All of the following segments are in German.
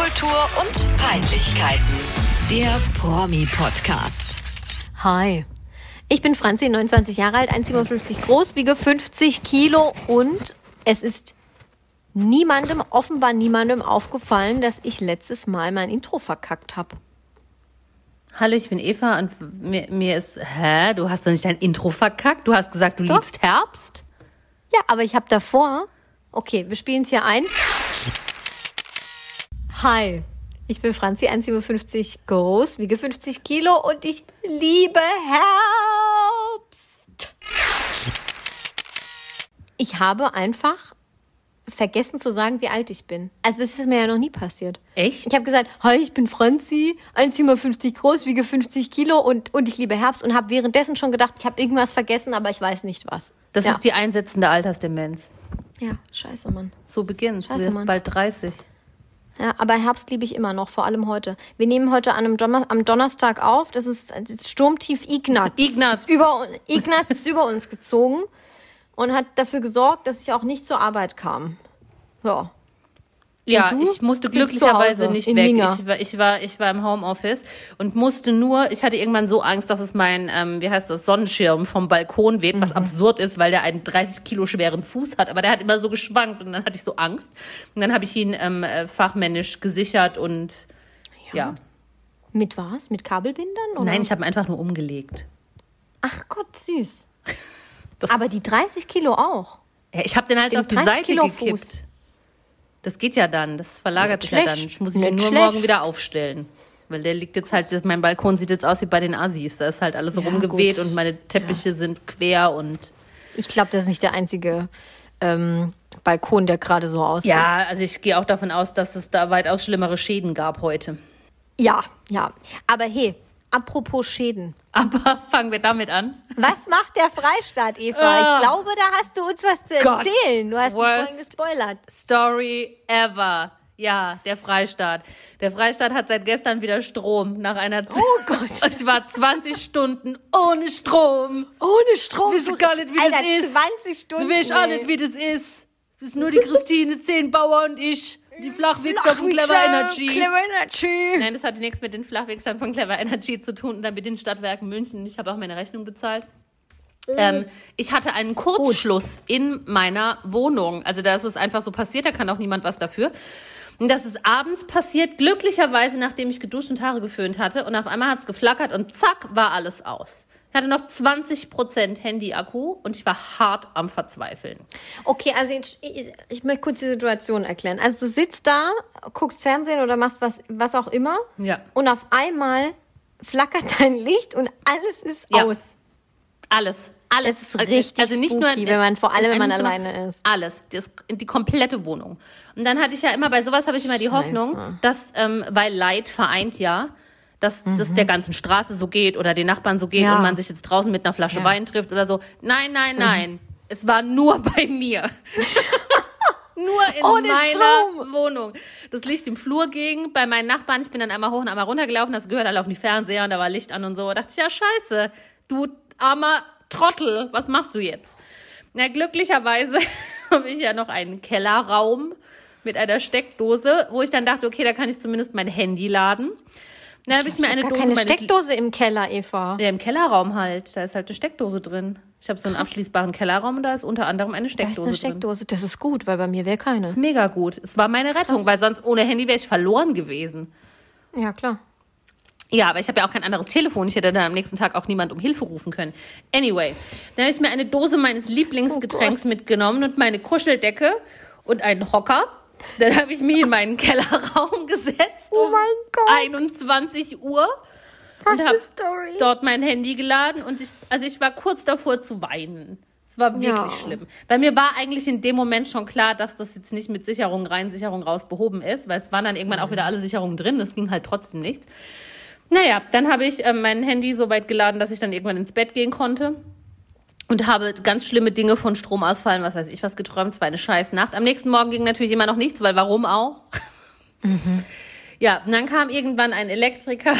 Popkultur und Peinlichkeiten. Der Promi-Podcast. Hi. Ich bin Franzi, 29 Jahre alt, 1,57 groß, wiege 50 Kilo und es ist niemandem, offenbar niemandem aufgefallen, dass ich letztes Mal mein Intro verkackt habe. Hallo, ich bin Eva und mir, mir ist, hä, du hast doch nicht dein Intro verkackt? Du hast gesagt, du Doch. liebst Herbst? Ja, aber ich habe davor. Okay, wir spielen es hier ein. Hi. Ich bin Franzi, 1,57 groß, wiege 50 Kilo und ich liebe Herbst. Ich habe einfach vergessen zu sagen, wie alt ich bin. Also das ist mir ja noch nie passiert. Echt? Ich habe gesagt, hi, ich bin Franzi, 1,57 groß, wiege 50 Kilo und, und ich liebe Herbst und habe währenddessen schon gedacht, ich habe irgendwas vergessen, aber ich weiß nicht was. Das ja. ist die einsetzende Altersdemenz. Ja, scheiße, Mann. So beginnt. Scheiße, Mann. bald 30. Ja, aber Herbst liebe ich immer noch, vor allem heute. Wir nehmen heute an einem Donner am Donnerstag auf. Das ist, das ist Sturmtief Ignaz. Ignaz. Ist über, Ignaz ist über uns gezogen und hat dafür gesorgt, dass ich auch nicht zur Arbeit kam. Ja. Ja, ich musste glücklicherweise nicht weg. Minga. Ich war, ich, war, ich war im Homeoffice und musste nur, ich hatte irgendwann so Angst, dass es mein, ähm, wie heißt das, Sonnenschirm vom Balkon weht, Mhm. was absurd ist, weil der einen 30 Kilo schweren Fuß hat, aber der hat immer so geschwankt und dann hatte ich so Angst. Und dann habe ich ihn ähm, äh, fachmännisch gesichert und ja. Mit was? Mit Kabelbindern? Oder? Nein, ich habe ihn einfach nur umgelegt. Ach Gott, süß. Aber die 30 Kilo auch. Ja, ich habe den halt auf die 30 Seite Kilo gekippt. Fuß. Das geht ja dann, das verlagert sich ja dann. Das muss ich Nicht nur schlecht. morgen wieder aufstellen. Weil der liegt jetzt halt, mein Balkon sieht jetzt aus wie bei den Assis. Da ist halt alles Ja, rumgeweht gut. und meine Teppiche sind quer und. Ich glaube, das ist nicht der einzige ähm, Balkon, der gerade so aussieht. Ja, also ich gehe auch davon aus, dass es da weitaus schlimmere Schäden gab heute. ja, ja. Aber hey, apropos Schäden. Aber fangen wir damit an. Was macht der Freistaat, Eva? Ah. Ich glaube, da hast du uns was zu erzählen. Du hast mich vorhin gespoilert. Story ever. Ja, der Freistaat. Der Freistaat hat seit gestern wieder Strom nach einer Zeit. Oh Gott. Ich war 20 Stunden ohne Strom. Ohne Strom. Wissen gar nicht, wie Alter, das ist. 20 Stunden. Du weißt auch nicht, wie das ist. Das ist nur die Christine Zehnbauer und ich. Die Flachwichser von Clever Energy. Clever Energy. Nein, das hatte nichts mit den Flachwichsern von Clever Energy zu tun und dann mit den Stadtwerken München. Ich habe auch meine Rechnung bezahlt. Ähm, ich hatte einen Kurzschluss in meiner Wohnung. Also da ist es einfach so passiert, da kann auch niemand was dafür. Und das ist abends passiert, glücklicherweise, nachdem ich geduscht und Haare geföhnt hatte. Und auf einmal hat's geflackert und zack, war alles aus. Ich hatte noch 20% Handy-Akku und ich war hart am Verzweifeln. Okay, also ich, ich, ich möchte kurz die Situation erklären. Also du sitzt da, guckst Fernsehen oder machst was, was auch immer. Ja. Und auf einmal flackert dein Licht und alles ist Ja. aus. Alles. Alles. Das ist richtig spooky, wenn man- vor allem, wenn man alleine ist. Alles. Das, die komplette Wohnung. Und dann hatte ich ja immer, bei sowas habe ich immer die Scheiße. Hoffnung, dass, ähm, weil Leid vereint ja, dass das der ganzen Straße so geht oder den Nachbarn so geht Mhm. Ja. und man sich jetzt draußen mit einer Flasche Ja. Mhm. Wein trifft oder so. Nein, nein, nein. Es war nur bei mir. nur in Ohne meiner Strom. Wohnung. Das Licht im Flur ging bei meinen Nachbarn. Ich bin dann einmal hoch und einmal runtergelaufen. Das gehört alle auf die Fernseher und da war Licht an und so. Da dachte ich, ja, scheiße. Du armer Trottel. Was machst du jetzt? Na, glücklicherweise habe ich ja noch einen Kellerraum mit einer Steckdose, wo ich dann dachte, okay, da kann ich zumindest mein Handy laden. Dann habe ich mir eine Dose keine Steckdose im Keller, Eva. ja, im Kellerraum halt. Da ist halt eine Steckdose drin. Ich habe so einen abschließbaren Kellerraum und da ist unter anderem eine Da ist Steckdose eine drin. Steckdose. Das ist gut, weil bei mir wäre keine. Das ist mega gut. Es war meine Rettung, Krass. weil sonst ohne Handy wäre ich verloren gewesen. Ja, klar. Ja, aber ich habe ja auch kein anderes Telefon. Ich hätte dann am nächsten Tag auch niemand um Hilfe rufen können. Anyway, dann habe ich mir eine Dose meines Lieblingsgetränks Oh mitgenommen und meine Kuscheldecke und einen Hocker. Dann habe ich mich in meinen Kellerraum gesetzt Oh um mein Gott. 21 Uhr Was und habe dort mein Handy geladen und ich, also ich war kurz davor zu weinen. Es war wirklich Ja. schlimm. Bei mir war eigentlich in dem Moment schon klar, dass das jetzt nicht mit Sicherung rein, Sicherung raus behoben ist, weil es waren dann irgendwann auch wieder alle Sicherungen drin. Es ging halt trotzdem nichts. Naja, dann habe ich ähm, mein Handy so weit geladen, dass ich dann irgendwann ins Bett gehen konnte und habe ganz schlimme Dinge von Stromausfallen, was weiß ich, was geträumt. Es war eine scheiß Nacht. Am nächsten Morgen ging natürlich immer noch nichts, weil warum auch? Ja, und dann kam irgendwann ein Elektriker,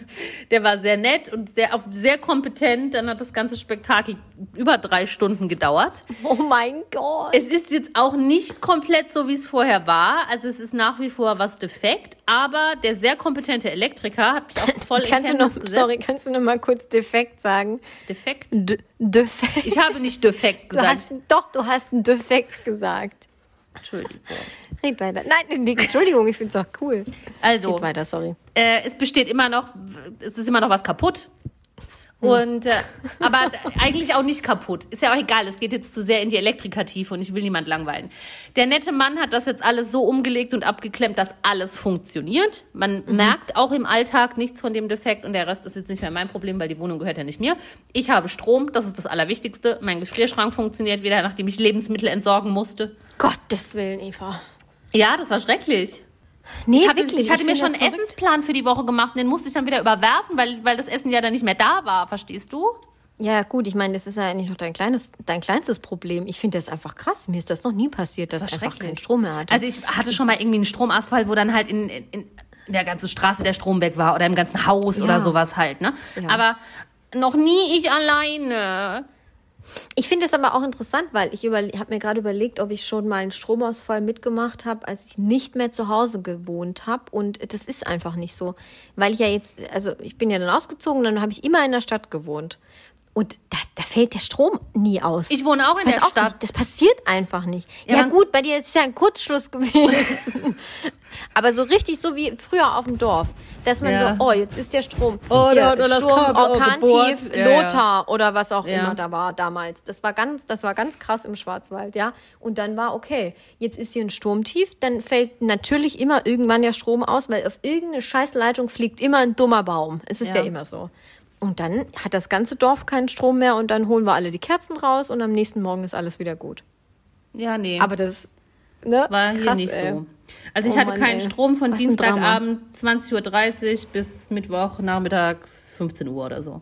der war sehr nett und sehr, auf, sehr kompetent. Dann hat das ganze Spektakel über drei Stunden gedauert. Oh mein Gott. Es ist jetzt auch nicht komplett so, wie es vorher war. Also es ist nach wie vor was defekt, aber der sehr kompetente Elektriker hat mich auch voll in kannst du noch, sorry, kannst du noch mal kurz defekt sagen? Defekt? D defekt. Ich habe nicht defekt Du gesagt. hast, doch, du hast ein defekt gesagt. Entschuldigung. Red weiter. Nein, nee, Entschuldigung, ich find's auch cool. Also, Red weiter, sorry. äh, es besteht immer noch, es ist immer noch was kaputt. Und äh, aber eigentlich auch nicht kaputt. Ist ja auch egal, es geht jetzt zu sehr in die Elektrikertiefe und ich will niemand langweilen. Der nette Mann hat das jetzt alles so umgelegt und abgeklemmt, dass alles funktioniert. Man merkt auch im Alltag nichts von dem Defekt und der Rest ist jetzt nicht mehr mein Problem, weil die Wohnung gehört ja nicht mir. Ich habe Strom, das ist das Allerwichtigste. Mein Gefrierschrank funktioniert wieder, nachdem ich Lebensmittel entsorgen musste. Gottes Willen, Eva. Ja, das war schrecklich. Nee, Ich hatte, wirklich. ich hatte mir schon einen das verrückt. Essensplan für die Woche gemacht und den musste ich dann wieder überwerfen, weil, weil das Essen ja dann nicht mehr da war, verstehst du? Ja, gut, ich meine, das ist ja eigentlich noch dein kleines, dein kleinstes Problem. Ich finde das einfach krass. Mir ist das noch nie passiert, dass war ich einfach keinen Strom mehr hatte. Also ich hatte schon mal irgendwie einen Stromausfall, wo dann halt in, in, in der ganzen Straße der Strom weg war oder im ganzen Haus Ja. oder sowas halt, ne? Ja. Aber noch nie ich alleine. Ich finde es aber auch interessant, weil ich habe mir gerade überlegt, ob ich schon mal einen Stromausfall mitgemacht habe, als ich nicht mehr zu Hause gewohnt habe. Und das ist einfach nicht so. Weil ich ja jetzt, also ich bin ja dann ausgezogen, dann habe ich immer in der Stadt gewohnt. Und da, da fällt der Strom nie aus. Ich wohne auch in Weiß der Stadt. Nicht. Das passiert einfach nicht. Ja, Ja, gut, bei dir ist es ja ein Kurzschluss gewesen. Aber so richtig so wie früher auf dem Dorf. Dass man Ja. so, oh, jetzt ist der Strom. Oh, Hier, da hat er das Sturm, Orkantief, gebohrt. Ja, ja. Lothar oder was auch Ja. immer da war damals. Das war ganz, das war ganz krass im Schwarzwald, ja. Und dann war okay, jetzt ist hier ein Sturmtief, dann fällt natürlich immer irgendwann der Strom aus, weil auf irgendeine Scheißleitung fliegt immer ein dummer Baum. Es ist ja, Ja. immer so. Und dann hat das ganze Dorf keinen Strom mehr und dann holen wir alle die Kerzen raus und am nächsten Morgen ist alles wieder gut. Ja, nee. Aber das, ne? war hier krass, nicht ey. so. Also ich Oh hatte Mann, keinen ey. Strom von Was. Dienstagabend 20.30 Uhr bis Mittwoch Nachmittag 15 Uhr oder so.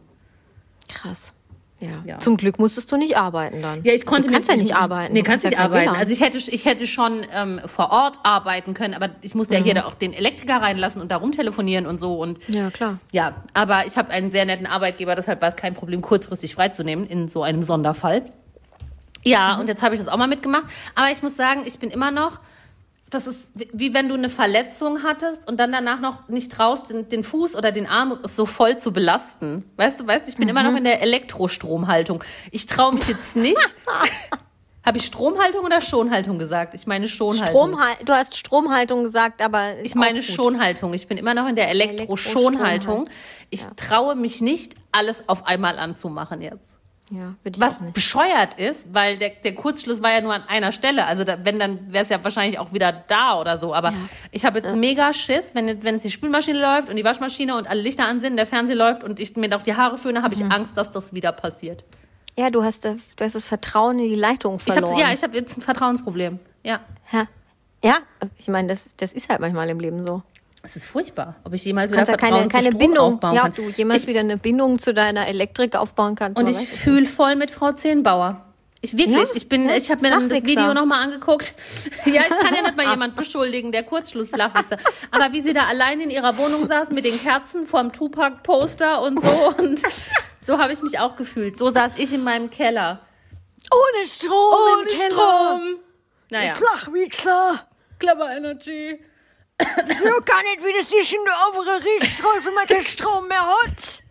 Krass. Ja. Ja. Zum Glück musstest du nicht arbeiten dann. Ja, ich konnte du kannst mit, ja nicht ich, arbeiten. Nee, Du kannst nicht ja arbeiten. Also ich hätte, ich hätte schon ähm, vor Ort arbeiten können, aber ich musste ja hier Mhm. da auch den Elektriker reinlassen und da rumtelefonieren und so und ja, klar. ja, aber ich habe einen sehr netten Arbeitgeber, deshalb war es kein Problem, kurzfristig freizunehmen in so einem Sonderfall. Ja, Mhm. und jetzt habe ich das auch mal mitgemacht. Aber ich muss sagen, ich bin immer noch, das ist wie- wenn du eine Verletzung hattest und dann danach noch nicht traust, den, den Fuß oder den Arm so voll zu belasten. Weißt du, weißt, ich bin immer Mhm. noch in der Elektrostromhaltung. Ich traue mich jetzt nicht. habe ich Stromhaltung oder Schonhaltung gesagt? Ich meine Schonhaltung. Stromhal du hast Stromhaltung gesagt, aber Ich meine. Schonhaltung. Ich bin immer noch in der Elektroschonhaltung. Ich traue mich nicht, alles auf einmal anzumachen jetzt. Ja, ich Was bescheuert ist, weil der, der Kurzschluss war ja nur an einer Stelle. Also da, wenn, dann wäre es ja wahrscheinlich auch wieder da oder so. Aber ich habe jetzt mega Schiss, wenn, jetzt- wenn jetzt die Spülmaschine läuft und die Waschmaschine und alle Lichter an sind, der Fernseher läuft und ich mir noch die Haare föhne, habe ich Mhm. Angst, dass das wieder passiert. Ja, du hast, äh, du hast das Vertrauen in die Leitung Ich verloren. habe ja, ich habe jetzt ein Vertrauensproblem. Ja. ja. ja, ich meine, das, das ist halt manchmal im Leben so. Es ist furchtbar, ob ich jemals wieder Vertrauen keine, keine zu Strom Bindung, aufbauen ja, kann. du jemals ich, wieder eine Bindung zu deiner Elektrik aufbauen kannst. Und ich fühle voll mit Frau Zehnbauer. Ich wirklich, Ja? ich bin, Ja, ich habe mir dann das Flachwichser. Video nochmal angeguckt. Ja, ich kann ja nicht mal jemand beschuldigen, der Kurzschlussflachwichser. Aber wie sie da allein in ihrer Wohnung saß mit den Kerzen vorm Tupac-Poster und so und so habe ich mich auch gefühlt. So saß ich in meinem Keller. Ohne Strom im Keller. Naja, Flachwichser. Clever Energy. So kann nicht, wie das ist in der oberen Richtstraße, wenn man keinen Strom mehr hat.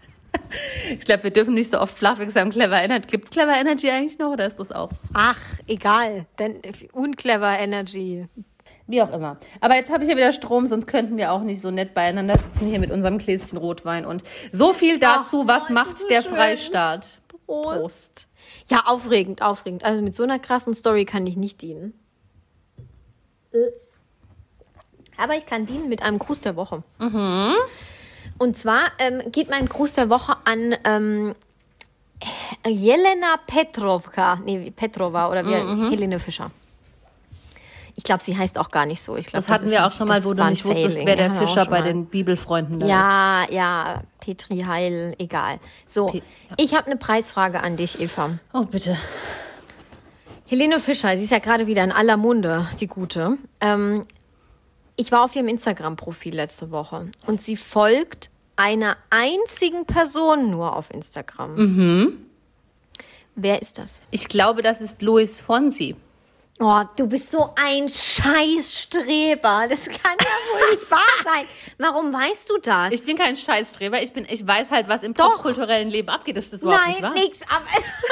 Ich glaube, wir dürfen nicht so oft Flachwichser und Clever Energy. Gibt's Clever Energy eigentlich noch oder ist das auch? Ach, egal. Denn unclever Energy. Wie auch immer. Aber jetzt habe ich ja wieder Strom, sonst könnten wir auch nicht so nett beieinander sitzen hier mit unserem Gläschen Rotwein. Und so viel dazu, Ach, was macht so der schön. Freistaat? Prost. Prost. Ja, aufregend, aufregend. Also mit so einer krassen Story kann ich nicht dienen. Aber ich kann dienen mit einem Gruß der Woche. Und zwar ähm, geht mein Gruß der Woche an ähm, Jelena Petrovka, nee, Petrova oder wie, Helene Fischer. Ich glaube, sie heißt auch gar nicht so. Ich glaub, Das hatten ist wir auch schon mal, das wo du nicht wusstest, Failing. wer der Ja, Fischer bei den Bibelfreunden da ist. Ja, ja, Petri Heil, egal. So, Pe- ja. ich habe eine Preisfrage an dich, Eva. Oh, bitte. Helene Fischer, sie ist ja gerade wieder in aller Munde, die gute. Ähm, Ich war auf ihrem Instagram-Profil letzte Woche und sie folgt einer einzigen Person nur auf Instagram. Mhm. Wer ist das? Ich glaube, das ist Luis Fonsi. Oh, du bist so ein Scheißstreber. Das kann ja wohl nicht wahr sein. Warum weißt du das? Ich bin kein Scheißstreber. Ich, bin, ich weiß halt, was im Doch. popkulturellen Leben abgeht. Das ist überhaupt nicht Nein, wahr. nix. Aber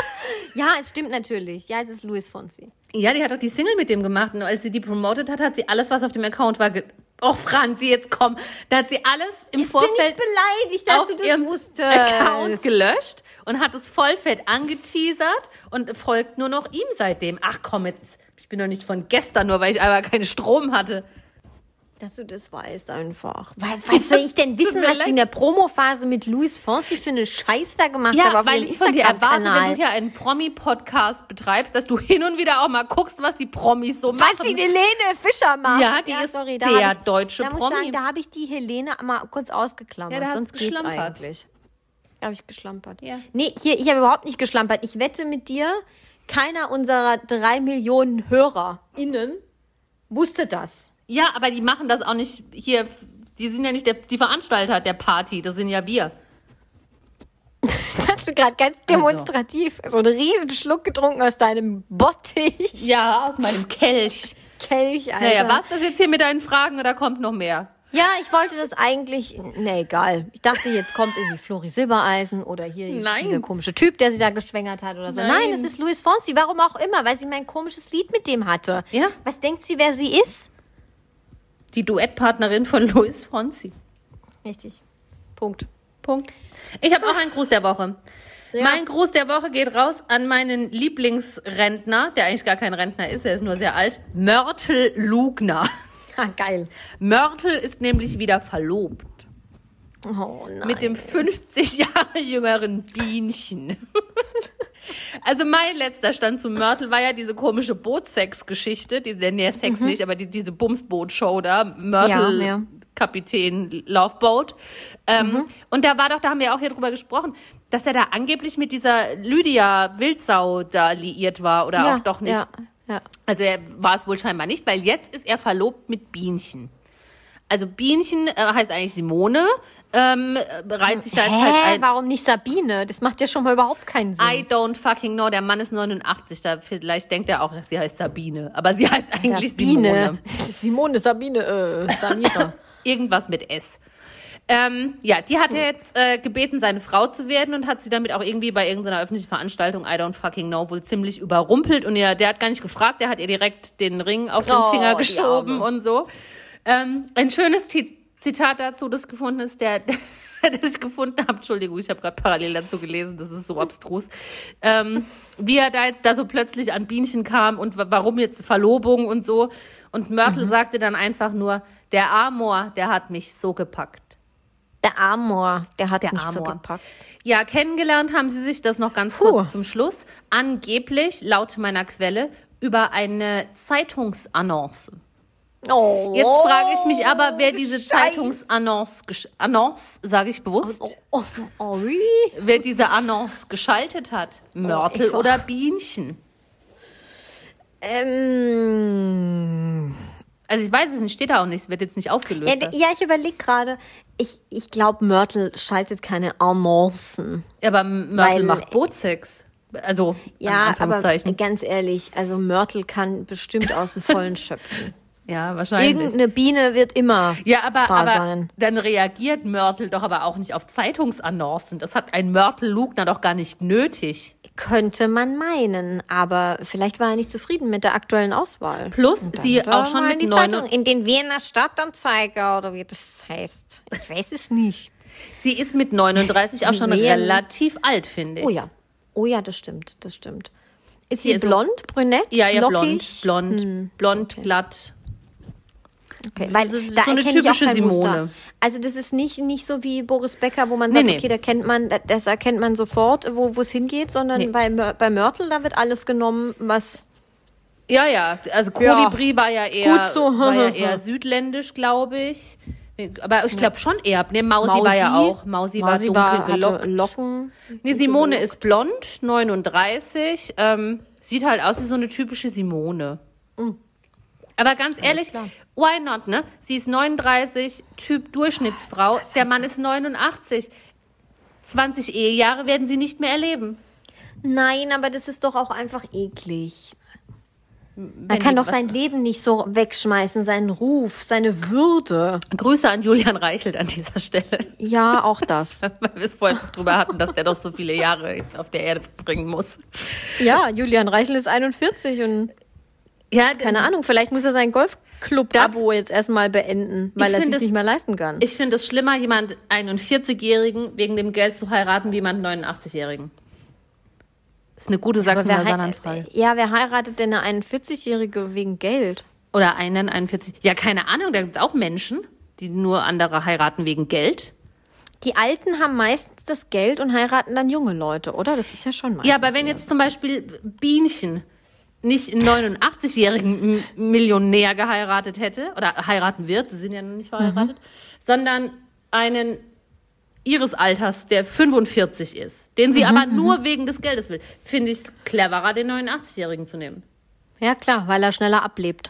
ja, es stimmt natürlich. Ja, es ist Luis Fonsi. Ja, die hat doch die Single mit dem gemacht. Und als sie die promotet hat, hat sie alles, was auf dem Account war. ge- Oh, Franzi, jetzt komm. Da hat sie alles im Jetzt bin Vorfeld ich beleidigt, dass du das wusstest. Account gelöscht und hat es vollfett angeteasert und folgt nur noch ihm seitdem. Ach komm, jetzt, ich bin doch nicht von gestern, nur weil ich aber keinen Strom hatte. Dass du das weißt einfach. Weil, was soll ich denn wissen, was die in der Promophase mit Luis Fonsi für eine Scheiß da gemacht Ja, hat auf weil ich von dir erwarte, wenn du hier einen Promi-Podcast betreibst, dass du hin und wieder auch mal guckst, was die Promis so machen. Was die Helene Fischer macht. Ja, die ist sorry, der ich, deutsche da muss Promi. ich sagen, da habe ich die Helene mal kurz ausgeklammert. Ja, Sonst geht's geschlampert. eigentlich. Da habe ich geschlampert. Ja. Nee, hier, ich habe überhaupt nicht geschlampert. Ich wette mit dir, keiner unserer drei Millionen HörerInnen wusste das. Ja, aber die machen das auch nicht hier. Die sind ja nicht der, die Veranstalter der Party, das sind ja wir. Das hast du gerade ganz demonstrativ so einen riesen Schluck getrunken aus deinem Bottich. Ja, aus meinem Kelch. Kelch, Alter. Naja, was das jetzt hier mit deinen Fragen oder kommt noch mehr? Ja, ich wollte das eigentlich. Nee, egal. Ich dachte, jetzt kommt irgendwie Flori Silbereisen oder hier dieser komische Typ, der sie da geschwängert hat oder so. Nein, Nein. es ist Luis Fonsi. Warum auch immer, weil sie mein komisches Lied mit dem hatte. Ja. Was denkt sie, wer sie ist? Die Duettpartnerin von Luis Fonsi. Richtig. Punkt. Punkt. Ich habe auch einen Gruß der Woche. Ja. Mein Gruß der Woche geht raus an meinen Lieblingsrentner, der eigentlich gar kein Rentner ist, er ist nur sehr alt, Mörtel Lugner. Ha, geil. Mörtel ist nämlich wieder verlobt. Oh nein. Mit dem 50 Jahre jüngeren Bienchen. Also mein letzter Stand zu Mörtel war ja diese komische Bootsex-Geschichte, diese, nee, Sex nicht, aber die, diese Bumsboot-Show da, Mörtel, Mhm. Ja, ja. Kapitän Loveboat. Ähm, Mhm. Und da war doch, da haben wir auch hier drüber gesprochen, dass er da angeblich mit dieser Lydia Wildsau da liiert war oder ja, auch doch nicht. Also er war es wohl scheinbar nicht, weil jetzt ist er verlobt mit Bienchen. Also Bienchen äh, heißt eigentlich Simone, ähm, äh, reiht sich da jetzt halt ein. warum nicht Sabine? Das macht ja schon mal überhaupt keinen Sinn. I don't fucking know. Der Mann ist 89. Da vielleicht denkt er auch, sie heißt Sabine. Aber sie heißt eigentlich Simone. Simone, Sabine, äh, Samira. Irgendwas mit S. Ähm, ja, die hat er jetzt äh, gebeten, seine Frau zu werden und hat sie damit auch irgendwie bei irgendeiner öffentlichen Veranstaltung, I don't fucking know, wohl ziemlich überrumpelt. Und ja, der hat gar nicht gefragt, der hat ihr direkt den Ring auf den Oh, Finger geschoben und so. Ähm, ein schönes Zitat dazu, das gefunden ist, der, das ich gefunden habe, Entschuldigung, ich habe gerade parallel dazu gelesen, das ist so abstrus, ähm, wie er da jetzt da so plötzlich an Bienchen kam und wa- warum jetzt Verlobung und so. Und Mörtel sagte dann einfach nur, der Amor, der hat mich so gepackt. Der Amor, der hat Der mich so Amor. gepackt. Ja, kennengelernt haben sie sich das noch ganz Puh. kurz zum Schluss. Angeblich, laut meiner Quelle, über eine Zeitungsannonce. Oh, Jetzt frage ich mich aber, wer diese Scheiße. Zeitungsannonce, Annonce, sage ich bewusst, Oh, oh, oh, wer diese Annonce geschaltet hat. Mörtel ich- oder Bienchen. Ähm, Also ich weiß es nicht, steht da auch nicht, es wird jetzt nicht aufgelöst. ja, ja, ich überlege gerade. Ich, ich glaube, Mörtel schaltet keine Annoncen. aber Mörtel macht Bootsex. Also, in Ja, aber ganz ehrlich, also Mörtel kann bestimmt aus dem Vollen schöpfen. Ja, wahrscheinlich. Irgendeine Biene wird immer Ja, aber, aber sein. dann reagiert Mörtel doch aber auch nicht auf Zeitungsannoncen. Das hat ein Mörtel-Lugner doch gar nicht nötig. Könnte man meinen, aber vielleicht war er nicht zufrieden mit der aktuellen Auswahl. Plus, sie auch schon mit in die Zeitung, in den Wiener Stadtanzeiger oder wie das heißt. Ich weiß es nicht. Sie ist mit 39 auch schon Nee. relativ alt, finde ich. Oh ja. Oh ja, das stimmt, das stimmt. Ist Sie sie ist blond, brünett, Ja, ja, blond, lockig? blond, blond, glatt. Okay, weil So- da so eine erkenne ich typische kein Muster. Simone. Also das ist nicht, nicht so wie Boris Becker, wo man sagt, Nee, nee. okay, da kennt man, das erkennt man sofort, wo es hingeht, sondern Nee. bei, bei Mörtel, da wird alles genommen, was Ja, ja, also Ja. Kolibri war ja eher, so. war ja eher südländisch, glaube ich. Aber ich glaube schon eher. Ne, Mausi, war ja auch. Mausi, war dunkel gelockt. Locken. Nee, Simone ist blond, 39. Ähm, sieht halt aus wie so eine typische Simone. Aber ganz ehrlich, why not, ne? Sie ist 39, Typ Durchschnittsfrau, der Mann ist 89. 20 Ehejahre werden sie nicht mehr erleben. Nein, aber das ist doch auch einfach eklig. Man Wenn kann die doch sein Leben nicht so wegschmeißen, seinen Ruf, seine Würde. Grüße an Julian Reichelt an dieser Stelle, Ja, auch das. weil wir es vorhin drüber hatten, dass der doch so viele Jahre jetzt auf der Erde verbringen muss. Ja, Julian Reichel ist 41 und Ja, keine Ahnung, vielleicht muss er sein Golfclub-Abo jetzt erstmal beenden, weil er sich es- nicht mehr leisten kann. Ich finde es schlimmer, jemand 41-Jährigen wegen dem Geld zu heiraten, wie jemand 89-Jährigen. Das ist eine gute Sachsen-Saarland-Frage. Ja, wer heiratet denn eine 41-Jährige wegen Geld? Oder einen 41. Ja, keine Ahnung, da gibt es auch Menschen, die nur andere heiraten wegen Geld. Die Alten haben meistens das Geld und heiraten dann junge Leute, oder? Das ist ja schon meistens. Ja, aber wenn jetzt zum Beispiel Bienchen nicht einen 89-jährigen M- Millionär geheiratet hätte, oder heiraten wird, sie sind ja noch nicht verheiratet, sondern einen ihres Alters, der 45 ist, den sie aber nur wegen des Geldes will, finde ich es cleverer, den 89-jährigen zu nehmen. Ja, klar, weil er schneller ablebt.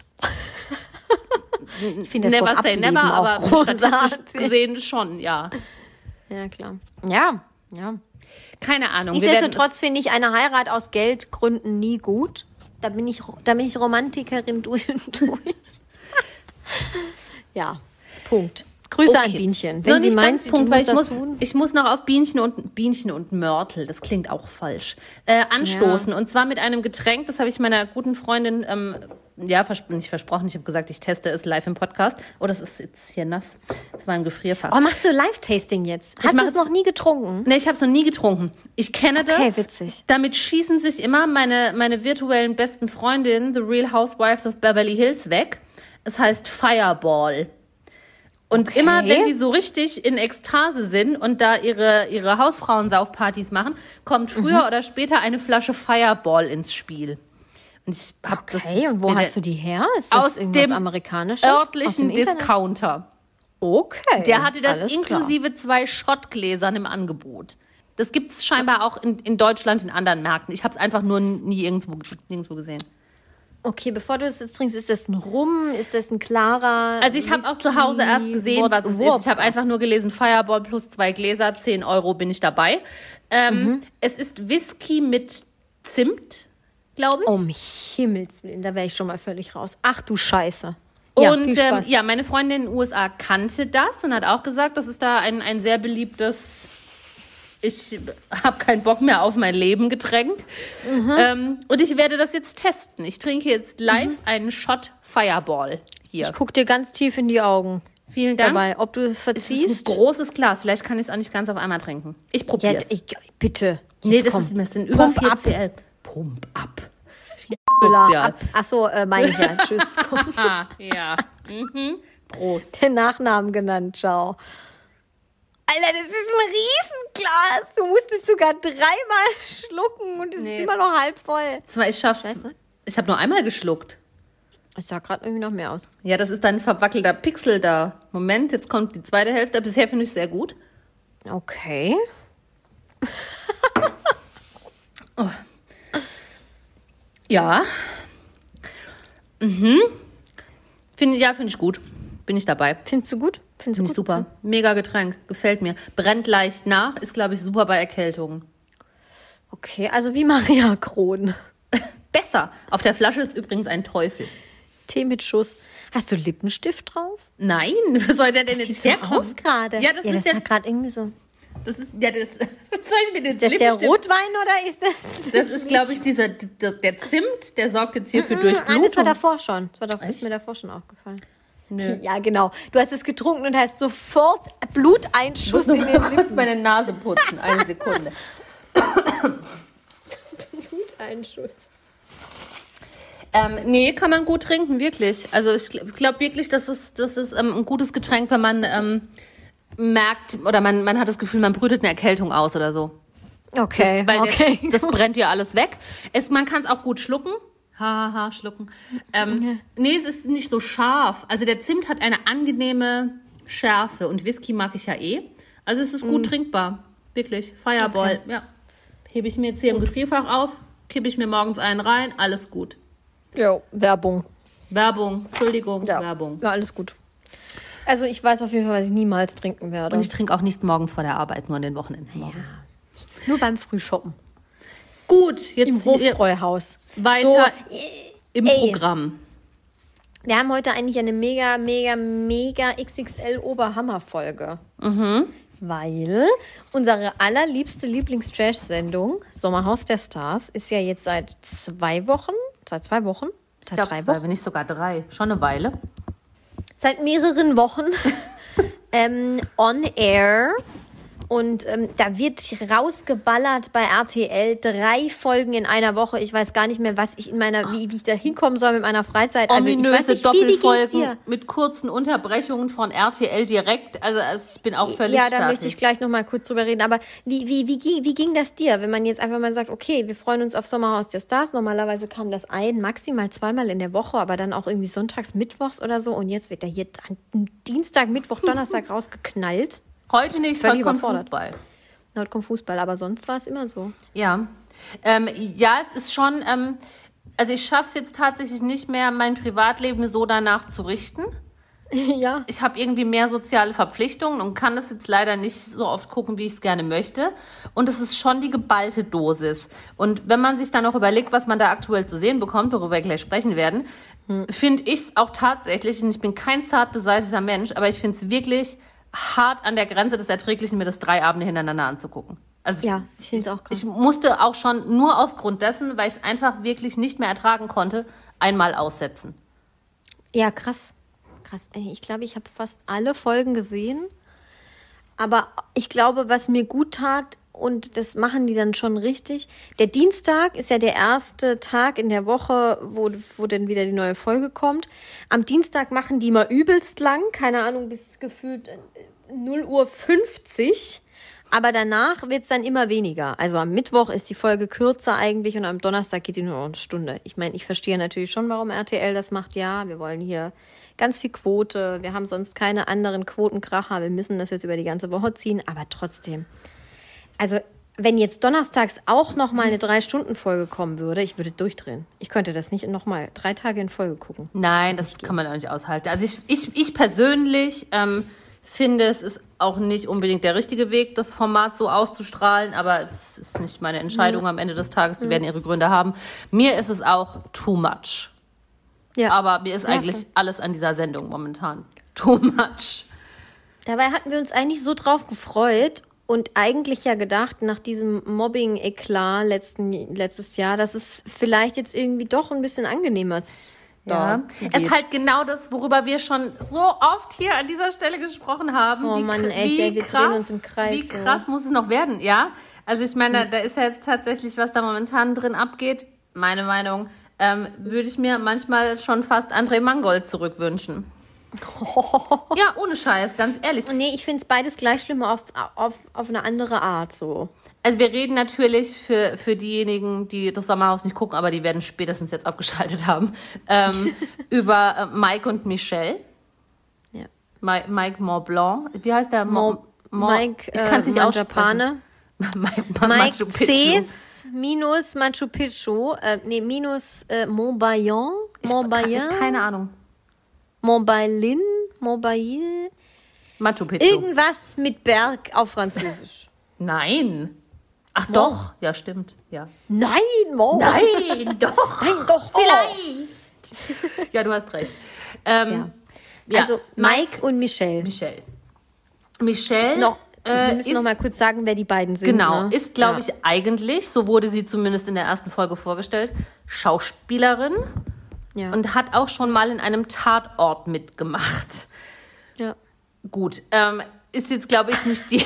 ich finde das Never Wort say ableben never, aber statistisch großartig. gesehen schon, ja. Ja, klar. Ja, ja. Keine Ahnung. Nichtsdestotrotz finde ich eine Heirat aus Geldgründen nie gut. Da bin ich, da bin ich Romantikerin durch und durch. ja, Punkt. Grüße an Okay. Bienchen. Nur Wenn sie nicht meint, ganz Punkt, weil ich muss, tun. ich muss noch auf Bienchen und Bienchen und Mörtel, das klingt auch falsch, äh, anstoßen. Und zwar mit einem Getränk, das habe ich meiner guten Freundin, ähm, ja, vers nicht versprochen, ich habe gesagt, ich teste es live im Podcast. Oh, das ist jetzt hier nass. Das war ein Gefrierfach. Oh, machst du Live-Tasting jetzt? Hast du es noch nie getrunken? Nee, ich habe es noch nie getrunken. Ich kenne Okay, das. witzig. Damit schießen sich immer meine, meine virtuellen besten Freundinnen, The Real Housewives of Beverly Hills, weg. Es heißt Fireball. Und Okay. immer, wenn die so richtig in Ekstase sind und da ihre, ihre Hausfrauensaufpartys machen, kommt früher Mhm. oder später eine Flasche Fireball ins Spiel. Und ich hab das Okay, und wo hast du die her? Ist das aus irgendwas dem Amerikanisches? Aus dem örtlichen Internet? Discounter. Okay. Der hatte das alles klar. inklusive zwei Schottgläsern im Angebot. Das gibt es scheinbar auch in, in Deutschland in anderen Märkten. Ich habe es einfach nur nie irgendwo, nirgendwo gesehen. Okay, bevor du es jetzt trinkst, ist das ein Rum? Ist das ein klarer? Also ich habe auch zu Hause erst gesehen, was es ist. Ich habe einfach nur gelesen, Fireball plus zwei Gläser, 10 Euro bin ich dabei. Ähm, Mhm. Es ist Whisky mit Zimt, glaube ich. Um Himmels Willen, da wäre ich schon mal völlig raus. Ach du Scheiße. Ja, und ähm, ja, meine Freundin in den USA kannte das und hat auch gesagt, das ist da ein, ein sehr beliebtes, ich habe keinen Bock mehr auf mein Leben Getränk. Mhm. Ähm, und ich werde das jetzt testen. Ich trinke jetzt live einen Shot Fireball hier. Ich guck dir ganz tief in die Augen Vielen Dank. dabei, ob du es Es ist verziehst. ein großes Glas. Vielleicht kann ich es auch nicht ganz auf einmal trinken. Ich probiere es. bitte. Nee, Jetzt das, komm. ist, das sind über Pump 4 ab. Pump ab. Sozial. ab. Achso, äh, mein ja. Tschüss. Ja. Mhm. Prost. Den Nachnamen genannt, ciao. Alter, das ist ein Riesenglas. Du musstest sogar dreimal schlucken und es Nee. ist immer noch halb voll. Zwar, ich schaff's. Scheiße. Ich habe nur einmal geschluckt. Es sah gerade irgendwie noch mehr aus. Ja, das ist dein verwackelter Pixel da. Moment, jetzt kommt die zweite Hälfte. Bisher finde ich es sehr gut. Okay. Ja. Mhm. Find, ja, finde ich gut. Bin ich dabei. Findest du gut? Findest du Finde gut? ich super. Mega Getränk. Gefällt mir. Brennt leicht nach. Ist, glaube ich, super bei Erkältungen. Okay, also wie Maria Kron. Besser. Auf der Flasche ist übrigens ein Teufel. Tee mit Schuss. Hast du Lippenstift drauf? Nein, wo soll der denn Das jetzt sieht so herkommen? aus gerade. Ja, das ist das sah gerade irgendwie so. Das ist, ja, das, soll ich mir den Ist das der Rotwein oder ist das... Das ist, glaube ich, dieser, der, der Zimt, der sorgt jetzt hier für Ah, das war Durchblutung. davor schon. Das war davor, ist mir davor schon aufgefallen. Nö. Ja, genau. Du hast es getrunken und hast sofort Ich Bluteinschuss muss in den kurz meine Nase putzen. Eine Sekunde. Bluteinschuss. Ähm, nee, kann man gut trinken, wirklich. Also ich glaube wirklich, das ist, das ist ähm, ein gutes Getränk, wenn man ähm, merkt oder man, man hat das Gefühl, man brütet eine Erkältung aus oder so. Okay, Weil okay. der, das brennt ja alles weg. Es, man kann es auch gut schlucken. Hahaha, ha, schlucken. Ähm, Nee, es ist nicht so scharf. Also der Zimt hat eine angenehme Schärfe und Whisky mag ich ja eh. Also es ist Mm. gut trinkbar. Wirklich. Fireball, ja. Hebe ich mir jetzt hier im Gefrierfach auf, kippe ich mir morgens einen rein, alles gut. Jo, Werbung. Werbung, Entschuldigung, Ja. Werbung. Ja, alles gut. Also ich weiß auf jeden Fall, was ich niemals trinken werde. Und ich trinke auch nicht morgens vor der Arbeit, nur an den Wochenenden morgens. Nur beim Frühshoppen. Gut, Im jetzt hier Hofbräuhaus. weiter So, im ey. Programm. wir haben heute eigentlich eine mega, mega, mega XXL Oberhammer-Folge. Mhm. Weil unsere allerliebste Lieblings-Trash-Sendung, Sommerhaus der Stars, ist ja jetzt seit zwei Wochen, seit zwei Wochen, Ich seit glaube, drei zwei, Wochen, wenn nicht sogar drei. Schon eine Weile. Seit mehreren Wochen ähm, on air. Und ähm, da wird rausgeballert bei RTL drei Folgen in einer Woche. Ich weiß gar nicht mehr, was ich in meiner, wie, wie ich da hinkommen soll mit meiner Freizeit. Also ich weiß nicht, wie, wie Doppelfolgen dir? mit kurzen Unterbrechungen von RTL direkt. Also, also ich bin auch völlig Ja, da fertig. möchte ich gleich noch mal kurz drüber reden. Aber wie, wie, wie, ging- wie ging das dir, wenn man jetzt einfach mal sagt, okay, wir freuen uns auf Sommerhaus der Stars. Normalerweise kam das ein, maximal zweimal in der Woche, aber dann auch irgendwie sonntags, mittwochs oder so. Und jetzt wird er hier Dienstag, Mittwoch, Donnerstag rausgeknallt. Heute nicht, Völlig heute kommt. Fußball. Laut kommt Fußball, aber sonst war es immer so. Ja. Ähm, ja, es ist schon, ähm, also ich schaffe es jetzt tatsächlich nicht mehr, mein Privatleben so danach zu richten. ja. Ich habe irgendwie mehr soziale Verpflichtungen und kann das jetzt leider nicht so oft gucken, wie ich es gerne möchte. Und es ist schon die geballte Dosis. Und wenn man sich dann auch überlegt, was man da aktuell zu sehen bekommt, worüber wir gleich sprechen werden, finde ich es auch tatsächlich, und ich bin kein zart beseitigter Mensch, aber ich finde es wirklich hart an der Grenze des Erträglichen, mir das drei Abende hintereinander anzugucken. Also Ja, ich finde es auch krass. ich musste auch schon nur aufgrund dessen, weil ich es einfach wirklich nicht mehr ertragen konnte, einmal aussetzen. Ja, krass. Krass. Ich glaube, ich habe fast alle Folgen gesehen. Aber ich glaube, was mir gut tat, und das machen die dann schon richtig, der Dienstag ist ja der erste Tag in der Woche, wo, wo dann wieder die neue Folge kommt. Am Dienstag machen die mal übelst lang, keine Ahnung, bis gefühlt äh, 0 Uhr 50. Aber danach wird's dann immer weniger. Also am Mittwoch ist die Folge kürzer eigentlich und am Donnerstag geht die nur eine Stunde. Ich meine, ich verstehe natürlich schon, warum RTL das macht. Ja, wir wollen hier ganz viel Quote. Wir haben sonst keine anderen Quotenkracher. Wir müssen das jetzt über die ganze Woche ziehen. Aber trotzdem. Also, wenn jetzt donnerstags auch noch mal eine Drei-Stunden-Folge kommen würde, ich würde durchdrehen. Ich könnte das nicht noch mal drei Tage in Folge gucken. Nein, das kann man auch nicht aushalten. Also ich, ich, ich persönlich ähm, finde, es ist auch nicht unbedingt der richtige Weg, das Format so auszustrahlen, aber es ist nicht meine Entscheidung am Ende des Tages. Die werden ihre Gründe haben. Mir ist es auch too much. Ja. Aber mir ist Ja, eigentlich voll. alles an dieser Sendung momentan too much. Dabei hatten wir uns eigentlich so drauf gefreut und eigentlich ja gedacht, nach diesem Mobbing-Eklat letzten, letztes Jahr, dass es vielleicht jetzt irgendwie doch ein bisschen angenehmer z- Ja, da es zugeht. ist halt genau das, worüber wir schon so oft hier an dieser Stelle gesprochen haben. Oh wie, Mann, echt, wie ey, wir krass, uns im Kreis, Wie ja. Krass muss es noch werden, ja? Also ich meine, da ist ja jetzt tatsächlich, was da momentan drin abgeht, meine Meinung, ähm, würde ich mir manchmal schon fast André Mangold zurückwünschen. Ja, ohne Scheiß, ganz ehrlich. Nee, ich finde es beides gleich schlimm auf, auf, auf eine andere Art so. Also wir reden natürlich für, für diejenigen, die das Sommerhaus nicht gucken, aber die werden spätestens jetzt abgeschaltet haben, ähm, über äh, Mike und Michelle. Ja. Mike, Mike Montblanc. Wie heißt der? Mo, Mo- Mike, ich kann es nicht aussprechen. Mangiapane. Mike, Mike. Cs minus Machu Picchu, äh, nee, minus äh, Montbayon, Montbayon, Keine Ahnung. Montbailin, Montbail, Machu Picchu. irgendwas mit Berg auf Französisch. Nein. Ach Mo. doch. Ja, stimmt. Ja. Nein, Mo. Nein, doch. Nein, doch, vielleicht. Ja, du hast recht. Ähm, ja. Also Mike und Michelle. Michelle. Michelle Noch, äh, wir müssen ist noch mal kurz sagen, wer die beiden sind. Genau, ne? ist, glaube Ja. ich, eigentlich, so wurde sie zumindest in der ersten Folge vorgestellt, Schauspielerin Ja. und hat auch schon mal in einem Tatort mitgemacht. ja. Gut, ähm, ist jetzt, glaube ich, nicht die,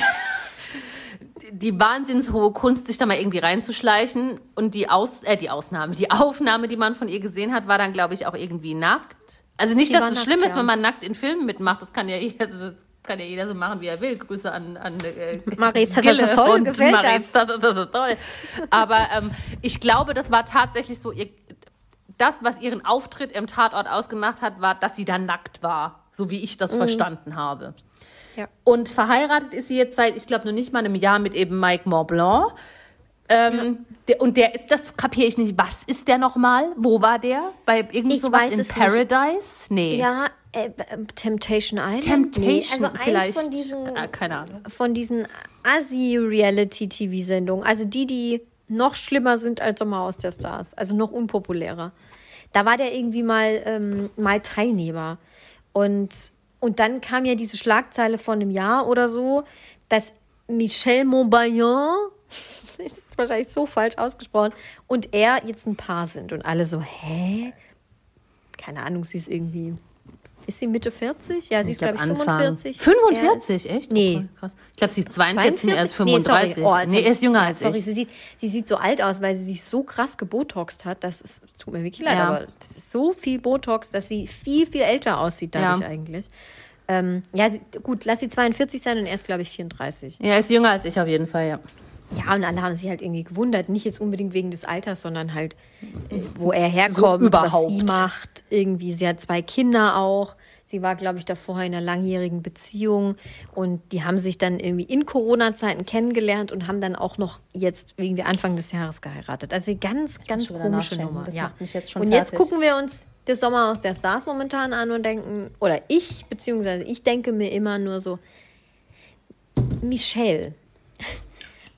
die wahnsinnshohe Kunst, sich da mal irgendwie reinzuschleichen. Und die, Aus, äh, die Ausnahme, die Aufnahme, die man von ihr gesehen hat, war dann, glaube ich, auch irgendwie nackt. Also nicht, Die dass es nackt, schlimm ist, ja. wenn man nackt in Filmen mitmacht. Das kann ja jeder, das kann ja jeder so machen, wie er will. Grüße an, an äh, Maries, das Gille ist toll, und das. das, das, das, toll. Aber ähm, ich glaube, das war tatsächlich so, ihr, das, was ihren Auftritt im Tatort ausgemacht hat, war, dass sie da nackt war. So wie ich das verstanden habe. Mhm. Ja. Und verheiratet ist sie jetzt seit, ich glaube, noch nicht mal einem Jahr mit eben Mike Montblanc. Ähm, der, und der ist, das kapiere ich nicht. Was ist der nochmal? Wo war der? Bei irgendwie Ich sowas in es nicht. Paradise? Nee. Ja, äh, äh, Temptation Island? Temptation Nee, also eins vielleicht. von diesen, Ah, keine Ahnung. von diesen Assi-Reality-TV-Sendungen. Also die, die noch schlimmer sind als Sommerhaus der Stars. Also noch unpopulärer. Da war der irgendwie mal, ähm, mal Teilnehmer. Und, und dann kam ja diese Schlagzeile von einem Jahr oder so, dass Michel Montbaillon, ist wahrscheinlich so falsch ausgesprochen, und er jetzt ein Paar sind. Und alle so, hä? Keine Ahnung, sie ist irgendwie. Ist sie Mitte 40? Ja, sie ist, Ich glaube, glaube ich, Anfang. 45. 45, Er ist- echt? Nee. Okay, krass. Ich glaube, sie ist 42, er ist 42? 35. Nee, sorry. Oh, nee, er ist jünger als sorry, ich. Sie sieht, sie sieht so alt aus, weil sie sich so krass gebotoxt hat. Das ist, tut mir wirklich leid, Ja. aber das ist so viel Botox, dass sie viel, viel älter aussieht dadurch Ja. eigentlich. Ähm, ja, sie, gut, lass sie 42 sein und er ist, glaube ich, 34. Ja, er ist jünger als ich auf jeden Fall, ja. Ja, und alle haben sich halt irgendwie gewundert. Nicht jetzt unbedingt wegen des Alters, sondern halt, äh, wo er herkommt, überhaupt. was sie macht. Irgendwie, sie hat zwei Kinder auch. Sie war, glaube ich, davor in einer langjährigen Beziehung. Und die haben sich dann irgendwie in Corona-Zeiten kennengelernt und haben dann auch noch jetzt irgendwie Anfang des Jahres geheiratet. Also ganz, ganz komische. Nummer. Das ja. macht mich jetzt schon und jetzt fertig. gucken wir uns das Sommerhaus der Stars momentan an und denken, oder ich, beziehungsweise ich denke mir immer nur so, Michelle,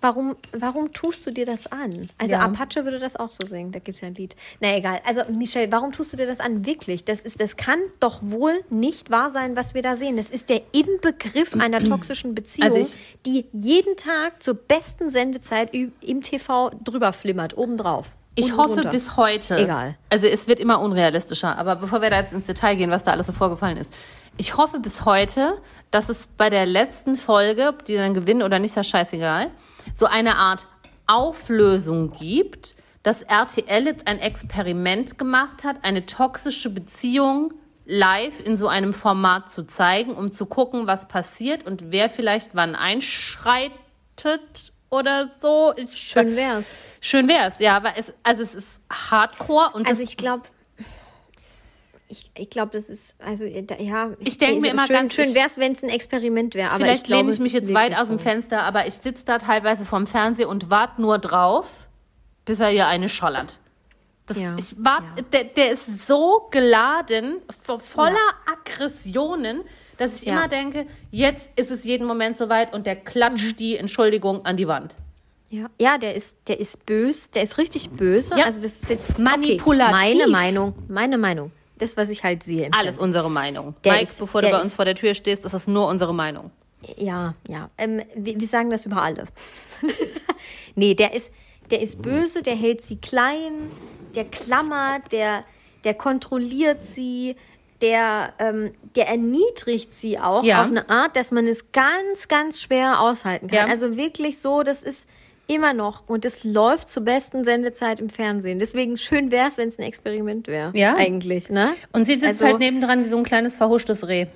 warum, warum tust du dir das an? Also Ja. Apache würde das auch so singen, da gibt es ja ein Lied. Na egal, also Michelle, warum tust du dir das an? Wirklich, das, ist, das kann doch wohl nicht wahr sein, was wir da sehen. Das ist der Inbegriff einer toxischen Beziehung, Also die jeden Tag zur besten Sendezeit im TV drüber flimmert, obendrauf. Ich hoffe drunter. bis heute. Egal. Also es wird immer unrealistischer. Aber bevor wir da jetzt ins Detail gehen, was da alles so vorgefallen ist. Ich hoffe bis heute, dass es bei der letzten Folge, ob die dann gewinnen oder nicht, ist ja scheißegal, so eine Art Auflösung gibt, dass RTL jetzt ein Experiment gemacht hat, eine toxische Beziehung live in so einem Format zu zeigen, um zu gucken, was passiert und wer vielleicht wann einschreitet oder so. Ich, Schön wär's. Schön wär's, ja, weil es, also es ist Hardcore und Also ich glaube, ich, ich glaube, das ist, also äh, ja. Ich denk mir immer schön, ganz- schön ich- wäre es, wenn es ein Experiment wäre. Aber vielleicht ich glaube, lehne ich mich jetzt weit aus dem so. Fenster, aber ich sitze da teilweise vorm Fernseher und warte nur drauf, bis er ihr eine schollert. Das, Ja, ich war, ja. der, der ist so geladen, vo- voller Aggressionen, dass ich Ja. immer denke, jetzt ist es jeden Moment soweit und der klatscht die Entschuldigung an die Wand. Ja, ja der, ist, der ist böse, der ist richtig böse. Ja. Also das ist jetzt Manipulativ. Okay, meine Meinung, meine Meinung. Das, was ich halt sehe. Alles unsere Meinung. Der Mike, ist- bevor du bei ist- uns vor der Tür stehst, ist das nur unsere Meinung. Ja, ja. Ähm, wir, wir sagen das über alle. nee, der ist, der ist böse, der hält sie klein, der klammert, der, der kontrolliert sie, der, ähm, der erniedrigt sie auch Ja. auf eine Art, dass man es ganz, ganz schwer aushalten kann. Ja. Also wirklich so, das ist immer noch und es läuft zur besten Sendezeit im Fernsehen. Deswegen schön wäre es, wenn es ein Experiment wäre. Ja. Eigentlich, ne? Und sie sitzt Also- halt nebendran wie so ein kleines verhuschtes Reh.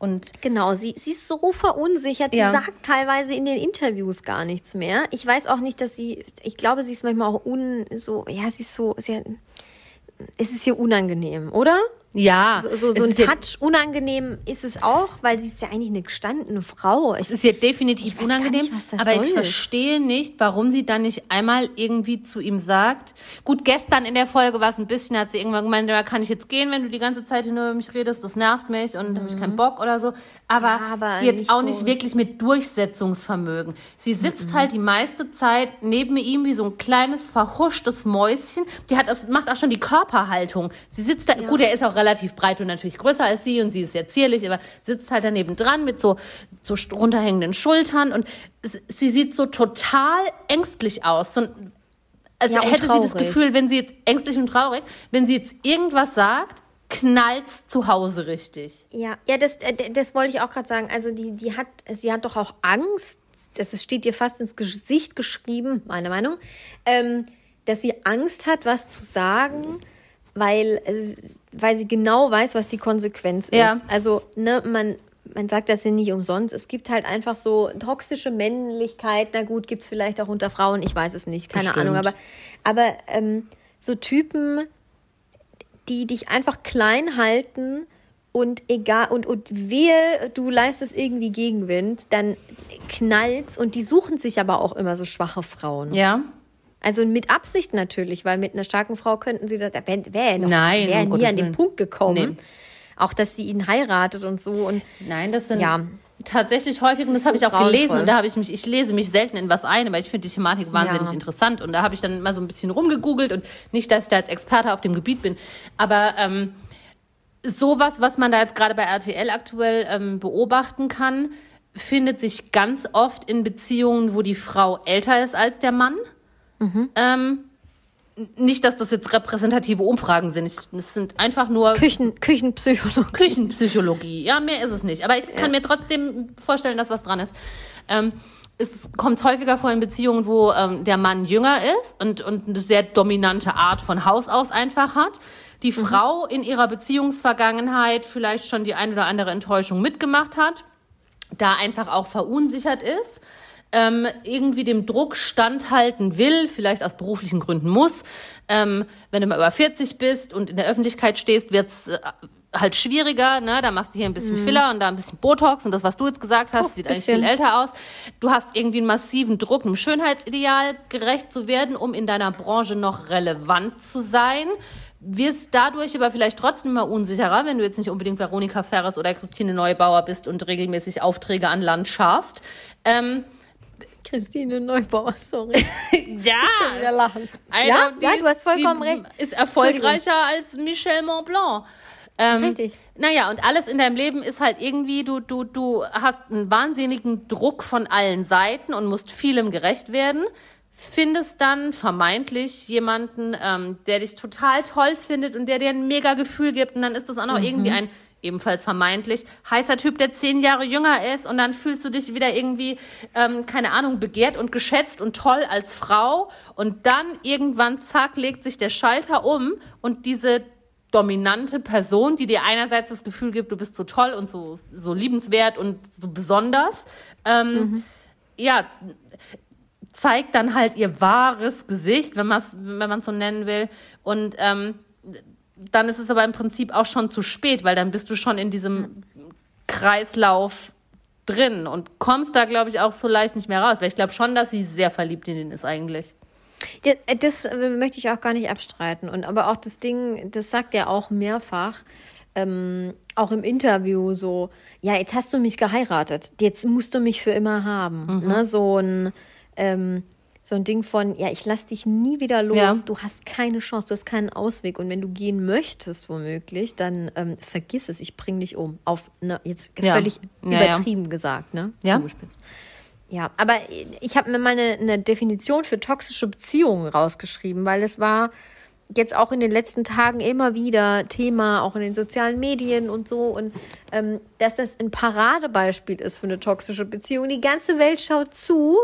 Und Genau, sie, sie ist so verunsichert. Sie Ja. sagt teilweise in den Interviews gar nichts mehr. Ich weiß auch nicht, dass sie, ich glaube, sie ist manchmal auch un, so, ja, sie ist so, sie hat, es ist ihr unangenehm, oder? Ja, So, so, so ein ist ja- Touch unangenehm ist es auch, weil sie ist ja eigentlich eine gestandene Frau. Es ist ihr definitiv Ich unangenehm, nicht, aber ich soll. verstehe nicht, warum sie dann nicht einmal irgendwie zu ihm sagt. Gut, gestern in der Folge war es ein bisschen, hat sie irgendwann gemeint, ja, kann ich jetzt gehen, wenn du die ganze Zeit nur über mich redest, das nervt mich und habe ich keinen Bock oder so. Aber, Mhm. Ja, aber jetzt nicht auch so nicht wirklich mit Durchsetzungsvermögen. Sie sitzt halt die meiste Zeit neben ihm wie so ein kleines verhuschtes Mäuschen. Die hat das, macht auch schon die Körperhaltung. Sie sitzt da, gut, er ist auch relativ breit und natürlich größer als sie und sie ist sehr zierlich, aber sitzt halt daneben dran mit so, so runterhängenden Schultern und sie sieht so total ängstlich aus. So, ein- als Ja, hätte sie das. Gefühl, wenn sie jetzt ängstlich und traurig, wenn sie jetzt irgendwas sagt, knallt's zu Hause richtig. Ja, ja, das, äh, das wollte ich auch gerade sagen. Also die, die hat, sie hat doch auch Angst. Das steht ihr fast ins Gesicht geschrieben, meine Meinung, ähm, dass sie Angst hat, was zu sagen, weil, es- weil sie genau weiß, was die Konsequenz Ja. ist. Also ne, man, man sagt das ja nicht umsonst. Es gibt halt einfach so toxische Männlichkeit. Na gut, gibt's vielleicht auch unter Frauen. Ich weiß es nicht, keine Bestimmt. Ahnung. Aber, aber ähm, so Typen, die dich einfach klein halten und egal und, und wehe, du leistest irgendwie Gegenwind, dann knallt's und die suchen sich aber auch immer so schwache Frauen. Ja. Also mit Absicht natürlich, weil mit einer starken Frau könnten sie das, da wäre wär noch, Nein, wär um nie Gottes an den Willen. Punkt gekommen. Nee. Auch, dass sie ihn heiratet und so. Und Nein, das sind Ja. tatsächlich häufig, und das ist habe ich auch gelesen, grauenvoll. und da habe ich mich, ich lese mich selten in was ein, aber ich finde die Thematik wahnsinnig Ja. interessant. Und da habe ich dann mal so ein bisschen rumgegoogelt und nicht, dass ich da als Experte auf dem Gebiet bin, aber ähm, sowas, was man da jetzt gerade bei RTL aktuell ähm, beobachten kann, findet sich ganz oft in Beziehungen, wo die Frau älter ist als der Mann. Ähm, nicht, dass das jetzt repräsentative Umfragen sind. Es sind einfach nur Küchen, Küchenpsychologie. Küchenpsychologie. Ja, mehr ist es nicht. Aber ich kann mir trotzdem vorstellen, dass was dran ist. Ähm, es kommt häufiger vor in Beziehungen, wo ähm, der Mann jünger ist und, und eine sehr dominante Art von Haus aus einfach hat. Die Frau in ihrer Beziehungsvergangenheit vielleicht schon die ein oder andere Enttäuschung mitgemacht hat, da einfach auch verunsichert ist, ähm, irgendwie dem Druck standhalten will, vielleicht aus beruflichen Gründen muss. Ähm, wenn du mal über 40 bist und in der Öffentlichkeit stehst, wird's äh, halt schwieriger, ne? Da machst du hier ein bisschen Filler und da ein bisschen Botox und das, was du jetzt gesagt hast, Oh, sieht eigentlich bisschen. viel älter aus. Du hast irgendwie einen massiven Druck, einem Schönheitsideal gerecht zu werden, um in deiner Branche noch relevant zu sein. Wirst dadurch aber vielleicht trotzdem mal unsicherer, wenn du jetzt nicht unbedingt Veronika Ferres oder Christine Neubauer bist und regelmäßig Aufträge an Land scharfst. Ähm, Christine Neubauer, sorry. ja, Schon wieder lachen. Einer, ja, die- ja, du hast vollkommen recht. Ist erfolgreicher als Michel Montblanc. Ähm, Richtig. Naja, und alles in deinem Leben ist halt irgendwie, du, du, du hast einen wahnsinnigen Druck von allen Seiten und musst vielem gerecht werden. Findest dann vermeintlich jemanden, ähm, der dich total toll findet und der dir ein mega Gefühl gibt. Und dann ist das auch noch irgendwie ein, ebenfalls vermeintlich, heißer Typ, der zehn Jahre jünger ist. Und dann fühlst du dich wieder irgendwie, ähm, keine Ahnung, begehrt und geschätzt und toll als Frau. Und dann irgendwann, zack, legt sich der Schalter um und diese dominante Person, die dir einerseits das Gefühl gibt, du bist so toll und so, so liebenswert und so besonders, ähm, ja, zeigt dann halt ihr wahres Gesicht, wenn man es wenn man's so nennen will. Und ähm, dann ist es aber im Prinzip auch schon zu spät, weil dann bist du schon in diesem Kreislauf drin und kommst da, glaube ich, auch so leicht nicht mehr raus. Weil ich glaube schon, dass sie sehr verliebt in ihn ist eigentlich. Ja, Das äh, möchte ich auch gar nicht abstreiten. Und aber auch das Ding, das sagt er auch mehrfach, ähm, auch im Interview so, ja, jetzt hast du mich geheiratet, jetzt musst du mich für immer haben. Ne? So ein ähm, so ein Ding von, ja, ich lass dich nie wieder los, Ja. du hast keine Chance, du hast keinen Ausweg. Und wenn du gehen möchtest, womöglich, dann ähm, vergiss es, ich bring dich um. Auf, ne, jetzt Ja. völlig Ja, übertrieben gesagt, ne? Ja. Ja, aber ich habe mir mal eine, eine Definition für toxische Beziehungen rausgeschrieben, weil es war jetzt auch in den letzten Tagen immer wieder Thema, auch in den sozialen Medien und so. Und ähm, dass das ein Paradebeispiel ist für eine toxische Beziehung. Die ganze Welt schaut zu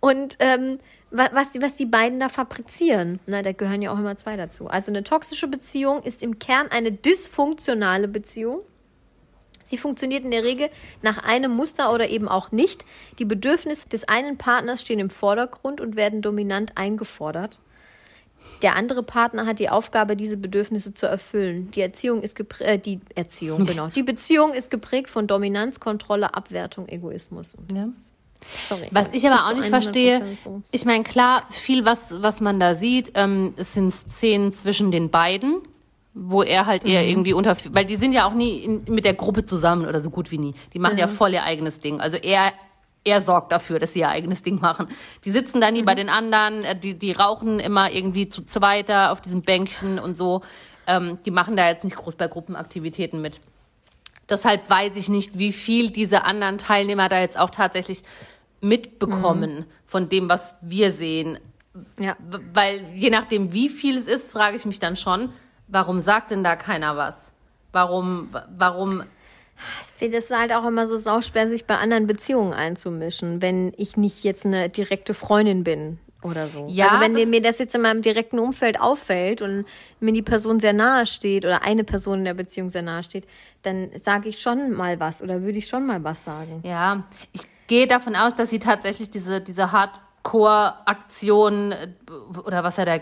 und ähm, wa- was die, was die beiden da fabrizieren. Na, da gehören ja auch immer zwei dazu. Also eine toxische Beziehung ist im Kern eine dysfunktionale Beziehung. Sie funktioniert in der Regel nach einem Muster oder eben auch nicht. Die Bedürfnisse des einen Partners stehen im Vordergrund und werden dominant eingefordert. Der andere Partner hat die Aufgabe, diese Bedürfnisse zu erfüllen. Die Erziehung ist äh, die Erziehung, genau. Die Beziehung ist geprägt von Dominanz, Kontrolle, Abwertung, Egoismus. Sorry. Was ich aber auch nicht 100% verstehe, so. ich meine, klar, viel, was, was man da sieht, ähm, es sind Szenen zwischen den beiden, wo er halt eher irgendwie unter, weil die sind ja auch nie in, mit der Gruppe zusammen oder so gut wie nie. Die machen ja voll ihr eigenes Ding. Also er, er sorgt dafür, dass sie ihr eigenes Ding machen. Die sitzen da nie bei den anderen, äh, die, die rauchen immer irgendwie zu zweiter auf diesem Bänkchen und so. Ähm, die machen da jetzt nicht groß bei Gruppenaktivitäten mit. Deshalb weiß ich nicht, wie viel diese anderen Teilnehmer da jetzt auch tatsächlich mitbekommen von dem, was wir sehen. Ja. Weil je nachdem, wie viel es ist, frage ich mich dann schon, warum sagt denn da keiner was? Warum, wa- warum, finde es halt auch immer so sauschwer, sich bei anderen Beziehungen einzumischen, wenn ich nicht jetzt eine direkte Freundin bin oder so. Ja, also wenn das- mir das jetzt in meinem direkten Umfeld auffällt und mir die Person sehr nahe steht oder eine Person in der Beziehung sehr nahe steht, dann sage ich schon mal was oder würde ich schon mal was sagen. ja, ich gehe davon aus, dass sie tatsächlich diese, diese Hardcore-Aktion äh, oder was er da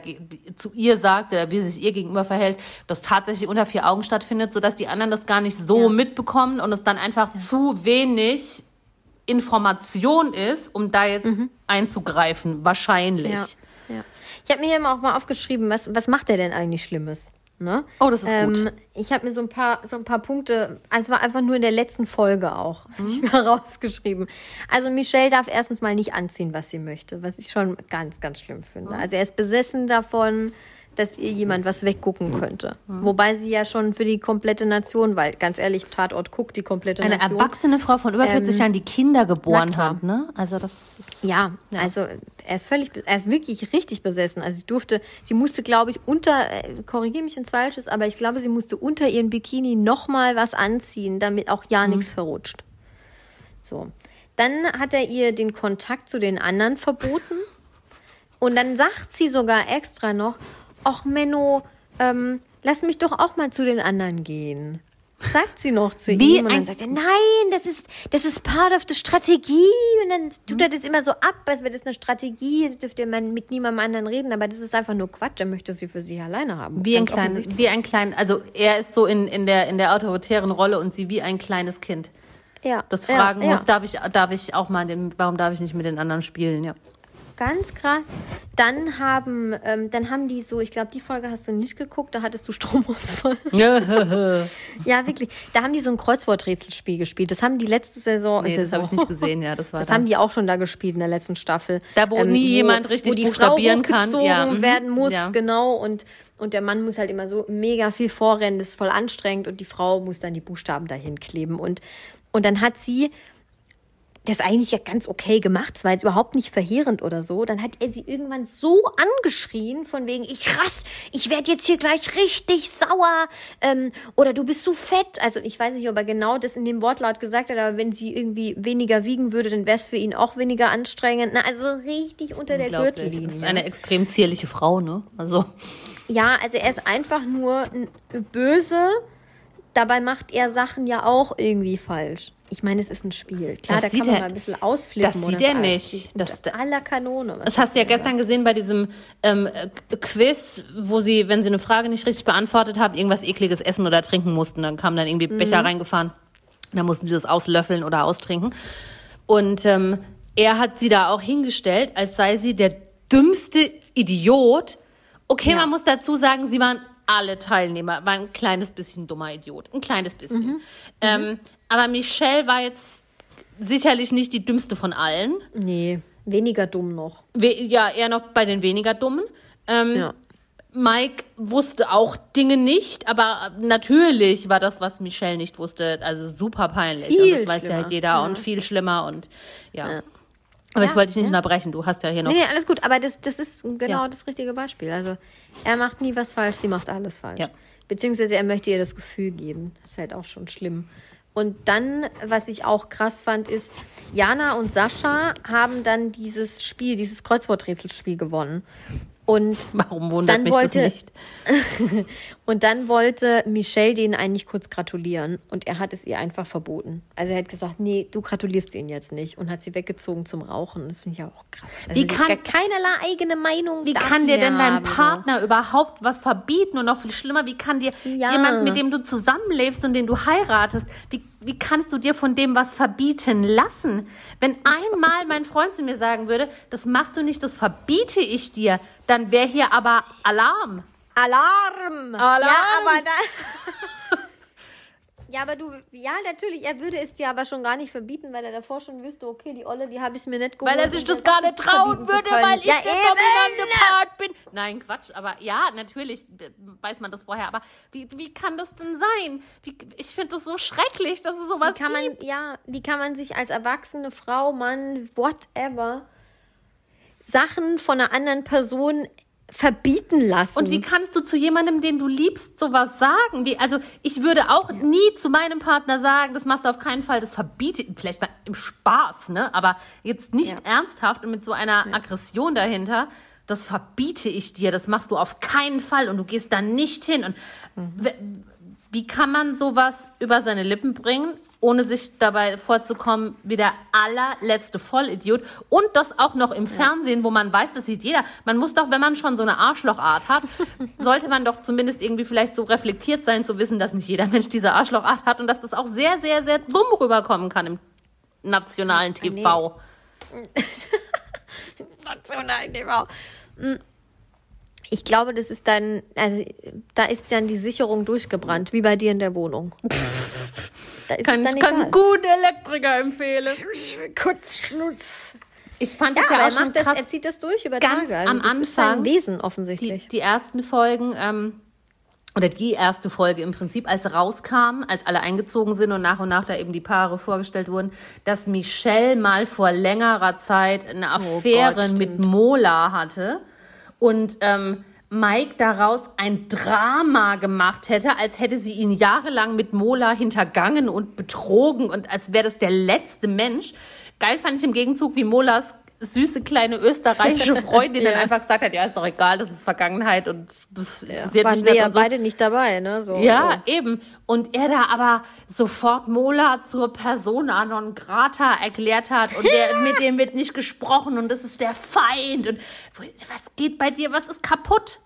zu ihr sagt oder wie er sich ihr gegenüber verhält, das tatsächlich unter vier Augen stattfindet, sodass die anderen das gar nicht so Ja. mitbekommen und es dann einfach zu wenig Information ist, um da jetzt einzugreifen, wahrscheinlich. Ja. Ich habe mir hier mal auch mal aufgeschrieben, was, was macht er denn eigentlich Schlimmes? Ne? Oh, das ist gut. Ich habe mir so ein paar so ein paar Punkte, also es war einfach nur in der letzten Folge auch, mir rausgeschrieben. Also Michelle darf erstens mal nicht anziehen, was sie möchte, was ich schon ganz, ganz schlimm finde. Also er ist besessen davon, dass ihr jemand was weggucken könnte. Wobei sie ja schon für die komplette Nation, weil ganz ehrlich, Tatort guckt die komplette Eine Nation. erwachsene Frau von über 40 Jahren, die Kinder geboren hat, ne? Also das ist Ja, also er ist völlig, er ist wirklich richtig besessen. Also sie durfte, sie musste, glaube ich, unter, äh, korrigiere mich, wenn es falsch ist, aber ich glaube, sie musste unter ihren Bikini noch mal was anziehen, damit auch ja nichts verrutscht. So, dann hat er ihr den Kontakt zu den anderen verboten und dann sagt sie sogar extra noch, ach Menno, ähm, lass mich doch auch mal zu den anderen gehen. Sagt sie noch zu Wie ihm und dann sagt er, nein, das ist, das ist part of the Strategie. Und dann tut er das immer so ab, als wäre das eine Strategie, dürfte man mit niemandem anderen reden, aber das ist einfach nur Quatsch. Er möchte sie für sich alleine haben. wie ein kleines, wie ein klein, also er ist so in, in der in der autoritären Rolle und sie wie ein kleines Kind, Ja, das ja, fragen ja. muss, darf ich darf ich auch mal den, warum darf ich nicht mit den anderen spielen, ja. Ganz krass. Dann haben, ähm, dann haben die so, ich glaube, die Folge hast du nicht geguckt, da hattest du Stromausfall. ja, wirklich. Da haben die so ein Kreuzworträtselspiel gespielt. Das haben die letzte Saison. Nee, das habe ich nicht gesehen, ja, das war Das dann. haben die auch schon da gespielt in der letzten Staffel. Da, wo nie jemand richtig wo die buchstabieren Frau kann. Ja, mhm. werden muss, Ja. genau. Und, und der Mann muss halt immer so mega viel vorrennen, das ist voll anstrengend. Und die Frau muss dann die Buchstaben dahin kleben. Und, und dann hat sie das eigentlich ja ganz okay gemacht, es war jetzt überhaupt nicht verheerend oder so. Dann hat er sie irgendwann so angeschrien, von wegen, ich rass, ich werde jetzt hier gleich richtig sauer ähm, oder du bist zu fett. Also ich weiß nicht, ob er genau das in dem Wortlaut gesagt hat, aber wenn sie irgendwie weniger wiegen würde, dann wäre es für ihn auch weniger anstrengend. Na, also richtig unter der. Gürtellinie. Das ist eine extrem zierliche Frau, ne? Also Ja, also er ist einfach nur böse. Dabei macht er Sachen ja auch irgendwie falsch. Ich meine, es ist ein Spiel. Klar, Das da sieht kann man er- mal ein bisschen ausflippen. das sieht er so. nicht. Das, das aller Kanone. Das hast du ja er gestern gesehen bei diesem ähm, äh, Quiz, wo sie, wenn sie eine Frage nicht richtig beantwortet haben, irgendwas ekliges essen oder trinken mussten. Dann kamen dann irgendwie Mhm. Becher reingefahren. Dann mussten sie das auslöffeln oder austrinken. Und ähm, er hat sie da auch hingestellt, als sei sie der dümmste Idiot. Okay, Ja. man muss dazu sagen, sie waren alle Teilnehmer, war ein kleines bisschen dummer Idiot. Ein kleines bisschen. Mhm. Ähm, aber Michelle war jetzt sicherlich nicht die dümmste von allen. Nee, weniger dumm noch. We ja, eher noch bei den weniger Dummen. Ähm, Ja. Mike wusste auch Dinge nicht, aber natürlich war das, was Michelle nicht wusste, also super peinlich. Viel und das weiß ja halt jeder Ja. und viel schlimmer und ja. Ja. Aber ich Ja, wollte dich nicht ja. unterbrechen, du hast ja hier noch. Nee, nee, alles gut. Aber das, das ist genau das richtige Beispiel. Also er macht nie was falsch, sie macht alles falsch. Beziehungsweise er möchte ihr das Gefühl geben. Das ist halt auch schon schlimm. Und dann, was ich auch krass fand, ist, Jana und Sascha haben dann dieses Spiel, dieses Kreuzworträtselspiel gewonnen. Und Warum wundert mich wollte- das nicht? Und dann wollte Michelle denen eigentlich kurz gratulieren und er hat es ihr einfach verboten. Also er hat gesagt, nee, du gratulierst ihnen jetzt nicht und hat sie weggezogen zum Rauchen. Das finde ich ja auch krass. Also Wie kann- keinerlei eigene Meinung. Wie kann dir denn dein haben, so. Partner überhaupt was verbieten? Und noch viel schlimmer, wie kann dir Ja. jemand, mit dem du zusammenlebst und den du heiratest, wie, wie kannst du dir von dem was verbieten lassen? Wenn einmal mein Freund zu mir sagen würde, das machst du nicht, das verbiete ich dir, dann wäre hier aber Alarm. Alarm! Alarm! Ja, aber da. Ja, aber du, ja, natürlich, er würde es dir aber schon gar nicht verbieten, weil er davor schon wüsste, okay, die Olle, die habe ich mir nicht geholt. Weil er sich das gar nicht trauen würde, weil ich ja, der bin. Nein, Quatsch, aber ja, natürlich weiß man das vorher. Aber wie, wie kann das denn sein? Wie, ich finde das so schrecklich, dass es sowas Wie kann man, gibt. ja, wie kann man sich als erwachsene Frau, Mann, whatever, Sachen von einer anderen Person verbieten lassen? Und wie kannst du zu jemandem, den du liebst, sowas sagen? Wie, also ich würde auch nie zu meinem Partner sagen, das machst du auf keinen Fall, das verbietet, vielleicht mal im Spaß, ne? Aber jetzt nicht Ja. ernsthaft und mit so einer Aggression dahinter. Das verbiete ich dir, das machst du auf keinen Fall und du gehst da nicht hin. Und Mhm. wie kann man sowas über seine Lippen bringen, ohne sich dabei vorzukommen wie der allerletzte Vollidiot und das auch noch im Fernsehen, wo man weiß, das sieht jeder. Man muss doch, wenn man schon so eine Arschlochart hat, sollte man doch zumindest irgendwie vielleicht so reflektiert sein, zu wissen, dass nicht jeder Mensch diese Arschlochart hat und dass das auch sehr, sehr, sehr dumm rüberkommen kann im nationalen TV. National TV. Mm. Ich glaube, das ist dann, also da ist dann die Sicherung durchgebrannt, wie bei dir in der Wohnung. Da kann, es ich kann guten Elektriker empfehlen. Kurzschluss. Ich fand das ja, ja auch schon krass. Das, er zieht das durch über Ganz Tage. Also am Anfang. Wesen offensichtlich. Die, die ersten Folgen, ähm, oder die erste Folge im Prinzip, als rauskam, als alle eingezogen sind und nach und nach da eben die Paare vorgestellt wurden, dass Michelle mal vor längerer Zeit eine oh Affäre oh Gott, mit Mola hatte und ähm, Mike daraus ein Drama gemacht hätte, als hätte sie ihn jahrelang mit Mola hintergangen und betrogen und als wäre das der letzte Mensch. Geil fand ich im Gegenzug, wie Molas süße kleine österreichische Freundin ja. dann einfach gesagt hat, ja, ist doch egal, das ist Vergangenheit und ja, sie waren wir ja so. beide nicht dabei, ne? So, ja, so. eben. Und er da aber sofort Mola zur Persona non grata erklärt hat und der, mit dem wird nicht gesprochen und das ist der Feind und was geht bei dir, was ist kaputt?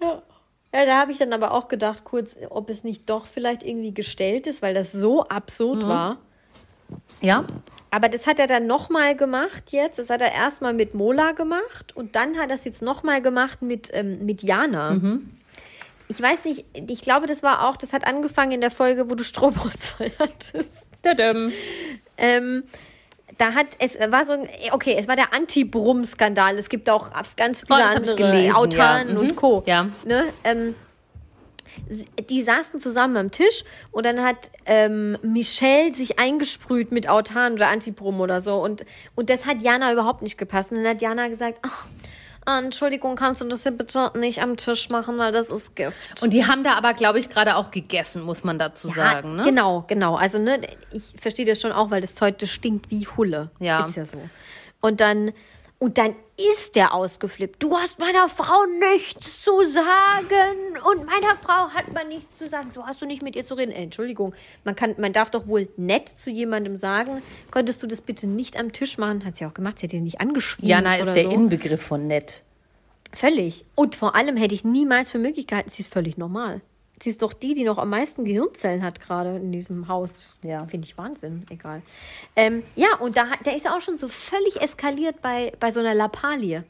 Ja. Ja, da habe ich dann aber auch gedacht, kurz, ob es nicht doch vielleicht irgendwie gestellt ist, weil das so absurd mhm. war. Ja. Aber das hat er dann nochmal gemacht jetzt. Das hat er erstmal mit Mola gemacht und dann hat er es jetzt nochmal gemacht mit, ähm, mit Jana. Mhm. Ich weiß nicht, ich glaube, das war auch, das hat angefangen in der Folge, wo du Stromausfall hattest. Ähm, da hat es war so ein, okay, es war der Anti-Brumm-Skandal. Es gibt auch ganz viele oh, andere gelesen, Autan ja. und mhm. Co. Ja. Ne? Ähm, die saßen zusammen am Tisch und dann hat ähm, Michelle sich eingesprüht mit Autan oder Antibrum oder so und, und das hat Jana überhaupt nicht gepasst. Und dann hat Jana gesagt, ach, ah, Entschuldigung, kannst du das hier bitte nicht am Tisch machen, weil das ist Gift. Und die haben da aber, glaube ich, gerade auch gegessen, muss man dazu ja, sagen. Ne? Genau, genau. Also, ne, ich verstehe das schon auch, weil das Zeug, das stinkt wie Hulle. Ja. Ist ja so. Und dann und dann ist der ausgeflippt. Du hast meiner Frau nichts zu sagen. Und meiner Frau hat man nichts zu sagen. So hast du nicht mit ihr zu reden. Äh, Entschuldigung, man, kann, man darf doch wohl nett zu jemandem sagen. Könntest du das bitte nicht am Tisch machen? Hat sie auch gemacht. Sie hat ihn nicht angeschrieben. Jana ist der so. Inbegriff von nett. Völlig. Und vor allem hätte ich niemals für möglich gehalten, sie ist völlig normal. Sie ist doch die, die noch am meisten Gehirnzellen hat, gerade in diesem Haus. Ja. Finde ich Wahnsinn. Egal. Ähm, ja, und da, der ist auch schon so völlig eskaliert bei, bei so einer Lappalie.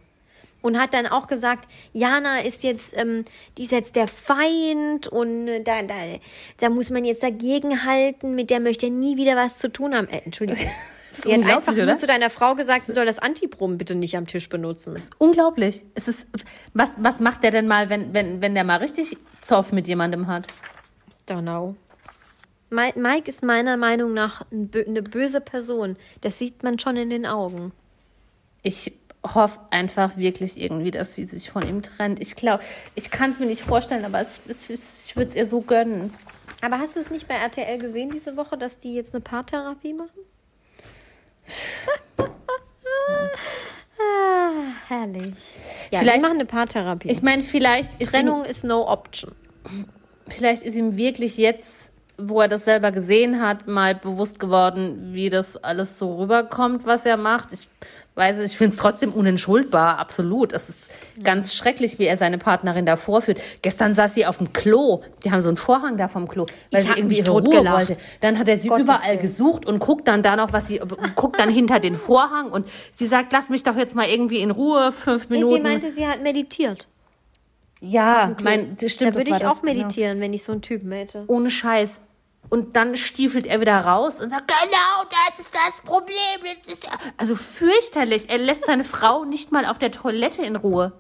Und hat dann auch gesagt, Jana ist jetzt, ähm, die ist jetzt der Feind und äh, da, da, da muss man jetzt dagegen halten, mit der möchte er nie wieder was zu tun haben. Äh, Entschuldigung. Sie hat einfach nur zu deiner Frau gesagt, sie soll das Antibrom bitte nicht am Tisch benutzen. Das ist unglaublich. Es ist, was, was macht der denn mal, wenn, wenn, wenn der mal richtig Zoff mit jemandem hat? Don't know. Mike ist meiner Meinung nach eine böse Person. Das sieht man schon in den Augen. Ich hoffe einfach wirklich irgendwie, dass sie sich von ihm trennt. Ich glaube, ich kann es mir nicht vorstellen, aber es, es, ich würde es ihr so gönnen. Aber hast du es nicht bei RTL gesehen diese Woche, dass die jetzt eine Paartherapie machen? Ah, herrlich. Ja, vielleicht machen eine Paartherapie. Ich meine, vielleicht ist Trennung ihm, ist no option. Vielleicht ist ihm wirklich jetzt, wo er das selber gesehen hat, mal bewusst geworden, wie das alles so rüberkommt, was er macht. Ich weiß es, ich finde es trotzdem unentschuldbar, absolut. Es ist ganz schrecklich, wie er seine Partnerin da vorführt. Gestern saß sie auf dem Klo. Die haben so einen Vorhang da vom Klo, weil ich sie irgendwie ihre Ruhe gelacht. wollte. Dann hat er sie Gottes überall Willen. gesucht und guckt dann da noch, was sie, guckt dann hinter den Vorhang und sie sagt, lass mich doch jetzt mal irgendwie in Ruhe, fünf Minuten. Sie meinte, sie hat meditiert. Ja, mein, das stimmt. Da würde ich auch genau. meditieren, genau. wenn ich so einen Typen hätte. Ohne Scheiß. Und dann stiefelt er wieder raus und sagt, genau, das ist das Problem. Das ist also fürchterlich. Er lässt seine Frau nicht mal auf der Toilette in Ruhe.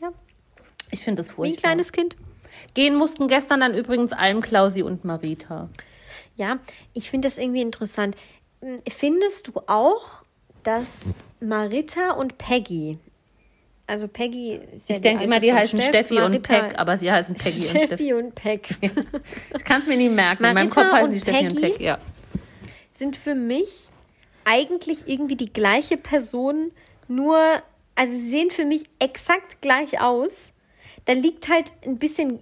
Ja. Ich finde das furchtbar. Wie ein kleines Kind. Gehen mussten gestern dann übrigens allen Klausi und Marita. Ja, ich finde das irgendwie interessant. Findest du auch, dass Marita und Peggy also Peggy ist ja Ich denke immer, die heißen Steff, Steffi Marita, und Peck, aber sie heißen Peggy Steffi und Steffi. und Peck. ich kann es mir nie merken. Marita In meinem Kopf heißen die Steffi Peggy und Peck, ja. Sind für mich eigentlich irgendwie die gleiche Person, nur, also sie sehen für mich exakt gleich aus. Da liegt halt ein bisschen,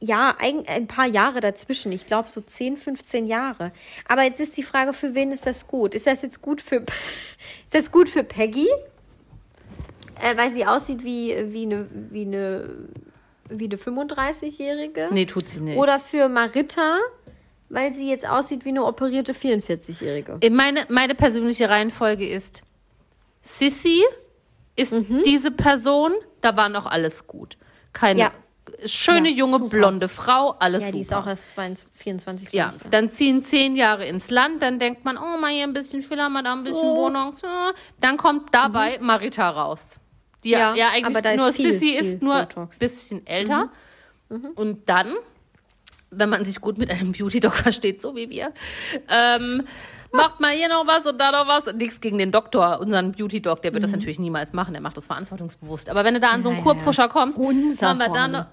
ja, ein, ein paar Jahre dazwischen. Ich glaube so 10, 15 Jahre. Aber jetzt ist die Frage, für wen ist das gut? Ist das jetzt gut für, ist das gut für Peggy? Äh, weil sie aussieht wie, wie eine, wie eine, wie eine 35-Jährige. Nee, tut sie nicht. Oder für Marita, weil sie jetzt aussieht wie eine operierte 44-Jährige. Meine, meine persönliche Reihenfolge ist Sissy, ist diese Person, da war noch alles gut. Keine Ja. schöne, Ja, junge, super. blonde Frau, alles Ja, super. die ist auch erst 22, 24, Ja, ich, dann ziehen zehn Jahre ins Land, dann denkt man, oh, mal hier ein bisschen Filler, mal da ein bisschen Oh. Bonus. ja. Dann kommt dabei Marita raus. Die ja, Ja, eigentlich aber da ist nur viel, Sissy viel ist nur ein bisschen älter. Und dann, wenn man sich gut mit einem Beauty-Doc versteht, so wie wir, ähm, macht mal hier noch was und da noch was. Nichts gegen den Doktor, unseren Beauty-Doc, der wird das natürlich niemals machen, der macht das verantwortungsbewusst. Aber wenn du da an so einen Ja, ja. Kurpfuscher kommst, Unser haben wir, da noch,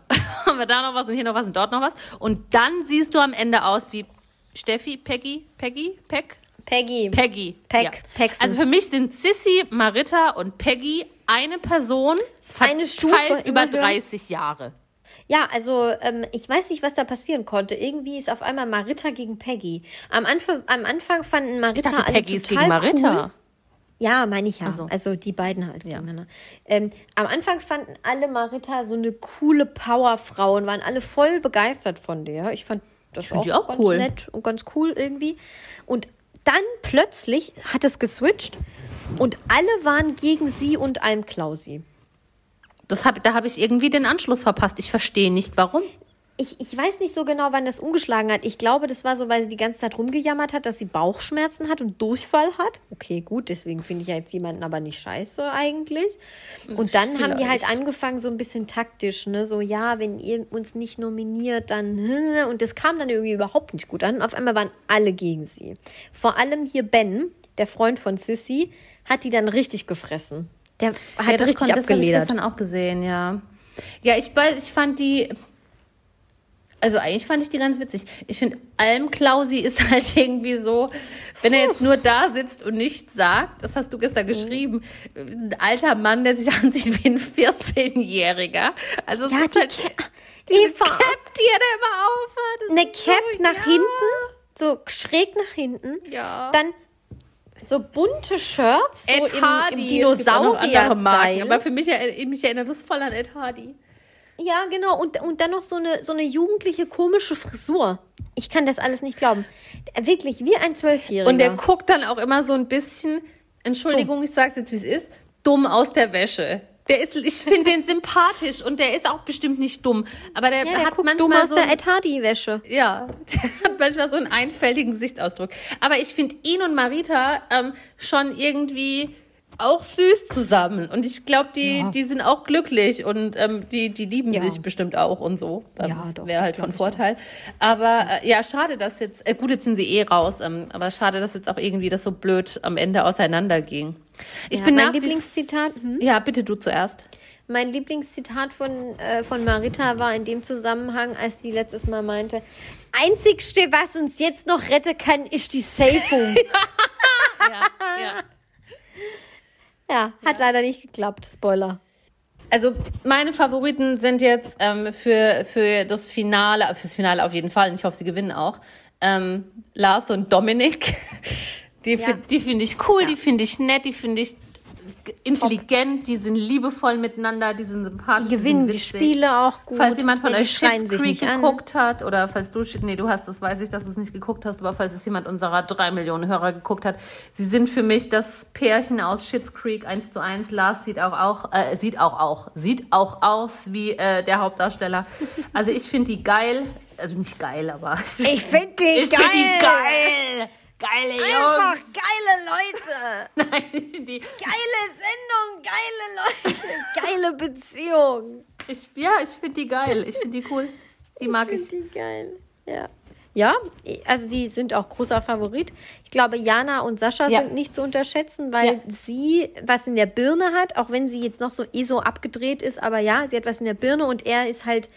haben wir da noch was und hier noch was und dort noch was. Und dann siehst du am Ende aus wie Steffi, Peggy, Peggy, Peck, Peggy. Peggy. Peck, ja. Paxton. Also für mich sind Sissy, Marita und Peggy eine Person, Eine Stufe über immer höher. 30 Jahre. Ja, also ähm, ich weiß nicht, was da passieren konnte. Irgendwie ist auf einmal Marita gegen Peggy. Am Anfang, am Anfang fanden Ich Marita dachte, alle Peggy ist total gegen Marita. Cool. Ja, meine ich ja. So. Also die beiden halt gegeneinander. Ähm, am Anfang fanden alle Marita so eine coole Powerfrau und waren alle voll begeistert von der. Ich fand das find auch, die auch ganz cool. nett und ganz cool irgendwie. Und dann plötzlich hat es geswitcht und alle waren gegen sie und Almklausi. Das hab, da habe ich irgendwie den Anschluss verpasst. Ich verstehe nicht, warum. Ich, ich weiß nicht so genau, wann das umgeschlagen hat. Ich glaube, das war so, weil sie die ganze Zeit rumgejammert hat, dass sie Bauchschmerzen hat und Durchfall hat. Okay, gut, deswegen finde ich ja jetzt jemanden aber nicht scheiße eigentlich. Und dann haben die halt Vielleicht. angefangen, so ein bisschen taktisch, ne? So, ja, wenn ihr uns nicht nominiert, dann. Und das kam dann irgendwie überhaupt nicht gut an. Auf einmal waren alle gegen sie. Vor allem hier Ben, der Freund von Sissy, hat die dann richtig gefressen. Der hat ja, das, richtig kon- das habe ich abgeledert. gestern auch gesehen, ja. Ja, ich, ich fand die. Also eigentlich fand ich die ganz witzig. Ich finde, Almklausi ist halt irgendwie so, wenn er jetzt nur da sitzt und nichts sagt, das hast du gestern Mhm. geschrieben, ein alter Mann, der sich ansieht wie ein 14-Jähriger. Also es Ja, ist die halt Ca- diese Eva. Cap, die er da immer aufhat. das eine Cap so, nach ja. hinten, so schräg nach hinten. Ja. Dann so bunte Shirts, so Ed im, Hardy. im andere Marken, aber Dinosaurier-Style. für mich, mich erinnert das voll an Ed Hardy. Ja, genau. Und, und dann noch so eine, so eine jugendliche, komische Frisur. Ich kann das alles nicht glauben. Wirklich, wie ein Zwölfjähriger. Und der guckt dann auch immer so ein bisschen, Entschuldigung, ich sag's jetzt, wie es ist, dumm aus der Wäsche. Der ist, ich finde den sympathisch und der ist auch bestimmt nicht dumm. Aber der, ja, der hat guckt dumm manchmal aus so. der Ed Hardy-Wäsche. ja, der hat manchmal so einen einfältigen Gesichtsausdruck. Aber ich finde ihn und Marita ähm, schon irgendwie auch süß zusammen. Und ich glaube, die, Ja. die sind auch glücklich und ähm, die, die lieben Ja. sich bestimmt auch und so. Ähm, Ja, das wäre halt von Vorteil. Aber äh, ja, schade, dass jetzt, äh, gut, jetzt sind sie eh raus, ähm, aber schade, dass jetzt auch irgendwie das so blöd am Ende auseinanderging. Ich ja, bin mein nach Lieblingszitat. Hm? Ja, bitte du zuerst. Mein Lieblingszitat von, äh, von Marita war in dem Zusammenhang, als sie letztes Mal meinte, das Einzigste, was uns jetzt noch retten kann, ist die Safung. Ja, ja. Ja, hat leider nicht geklappt. Spoiler. Also meine Favoriten sind jetzt ähm, für, für das Finale, fürs Finale auf jeden Fall, und ich hoffe, sie gewinnen auch, ähm, Lars und Dominik. Die, Ja. die finde ich cool, die finde ich nett, die finde ich intelligent, die sind liebevoll miteinander, die sind sympathisch. Die gewinnen die witzig. Spiele auch gut. Falls jemand von die euch sich Creek nicht an. geguckt hat oder falls du, nee, du hast, das weiß ich, dass du es nicht geguckt hast, aber falls es jemand unserer drei Millionen Hörer geguckt hat, sie sind für mich das Pärchen aus Schitt's Creek 1 zu 1. Lars sieht auch, auch äh, sieht auch auch, sieht auch aus wie äh, der Hauptdarsteller. Also ich finde die geil, also nicht geil, aber Ich finde die ich geil. finde die geil. Geile Jungs. Einfach geile Leute. Nein, ich die, Geile Sendung, geile Leute, geile Beziehung. ich, ja, ich finde die geil. Ich finde die cool. Die mag ich. Finde die geil. Ja. Ja, also die sind auch großer Favorit. Ich glaube, Jana und Sascha Ja. sind nicht zu unterschätzen, weil Ja. sie was in der Birne hat, auch wenn sie jetzt noch so eh so abgedreht ist, aber ja, sie hat was in der Birne und er ist halt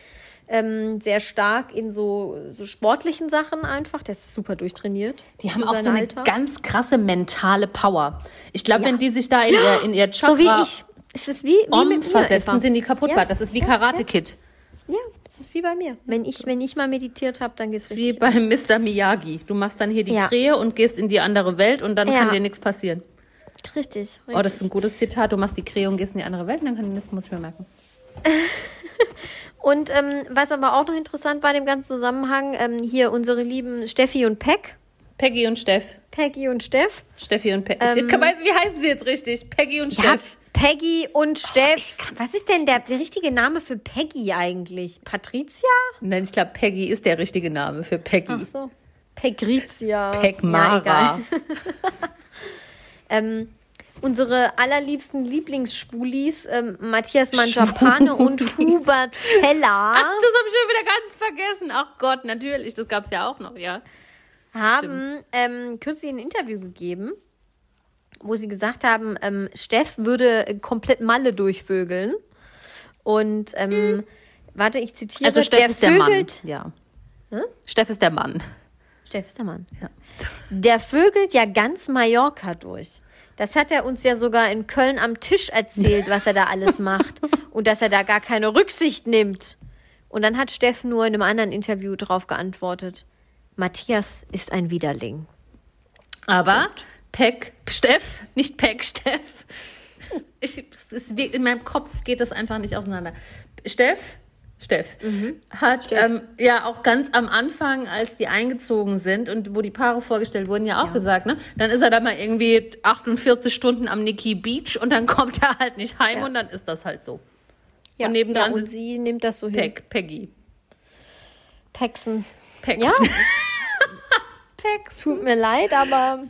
ähm, sehr stark in so, so sportlichen Sachen einfach. Der ist super durchtrainiert. Die haben auch so eine Alter. ganz krasse mentale Power. Ich glaube, Ja. wenn die sich da in ihr, in ihr Chakra So wie ich. Es ist wie, wie mit versetzen, sind die kaputt. Ja. Das ist wie Ja, Karate Kid. Ja, das ist wie bei mir. Wenn ich, wenn ich mal meditiert habe, dann geht's Wie richtig. beim Mr. Miyagi. Du machst dann hier die Ja. Krähe und gehst in die andere Welt und dann Ja. kann dir nichts passieren. richtig, richtig. Oh, das ist ein gutes Zitat. Du machst die Krähe und gehst in die andere Welt und dann kann das muss ich mir merken. Und ähm, was aber auch noch interessant war in dem ganzen Zusammenhang, ähm, hier unsere lieben Steffi und Peck. Peggy und Steff. Peggy und Steff. Steffi und Peggy. Ähm, wie heißen sie jetzt richtig? Peggy und Ja, Steff. Peggy und Steff. Was ist denn der, der richtige Name für Peggy eigentlich? Patricia? Nein, ich glaube, Peggy ist der richtige Name für Peggy. Ach so. Pegrizia. Pegmara. Ja, ähm, unsere allerliebsten Lieblingsschwulis, ähm, Matthias Manjapane und Hubert Feller, Ach, das habe ich schon wieder ganz vergessen. Ach Gott, natürlich, das gab es ja auch noch, ja. haben ähm, kürzlich ein Interview gegeben, wo sie gesagt haben, ähm, Steff würde komplett Malle durchvögeln. Und ähm, warte, ich zitiere, Also Steff der ist der Mann. vögelt, Ja. Steff ist der Mann. Steff ist der Mann. Ja. Der vögelt ja ganz Mallorca durch. Das hat er uns ja sogar in Köln am Tisch erzählt, was er da alles macht. Und dass er da gar keine Rücksicht nimmt. Und dann hat Steff nur in einem anderen Interview drauf geantwortet. Matthias ist ein Widerling. Aber Peck, Steff, nicht Peck, Steff. Ich, es wie- in meinem Kopf geht das einfach nicht auseinander. Steff, Steff, hat Ähm, ja auch ganz am Anfang, als die eingezogen sind und wo die Paare vorgestellt wurden, ja auch gesagt, ne? Dann ist er da mal irgendwie 48 Stunden am Nikki Beach und dann kommt er halt nicht heim Ja. und dann ist das halt so. Ja, Und nebendran ja, und sie nimmt das so hin. Peck, Peggy. Pexen. Peck. Ja. Tut mir leid, aber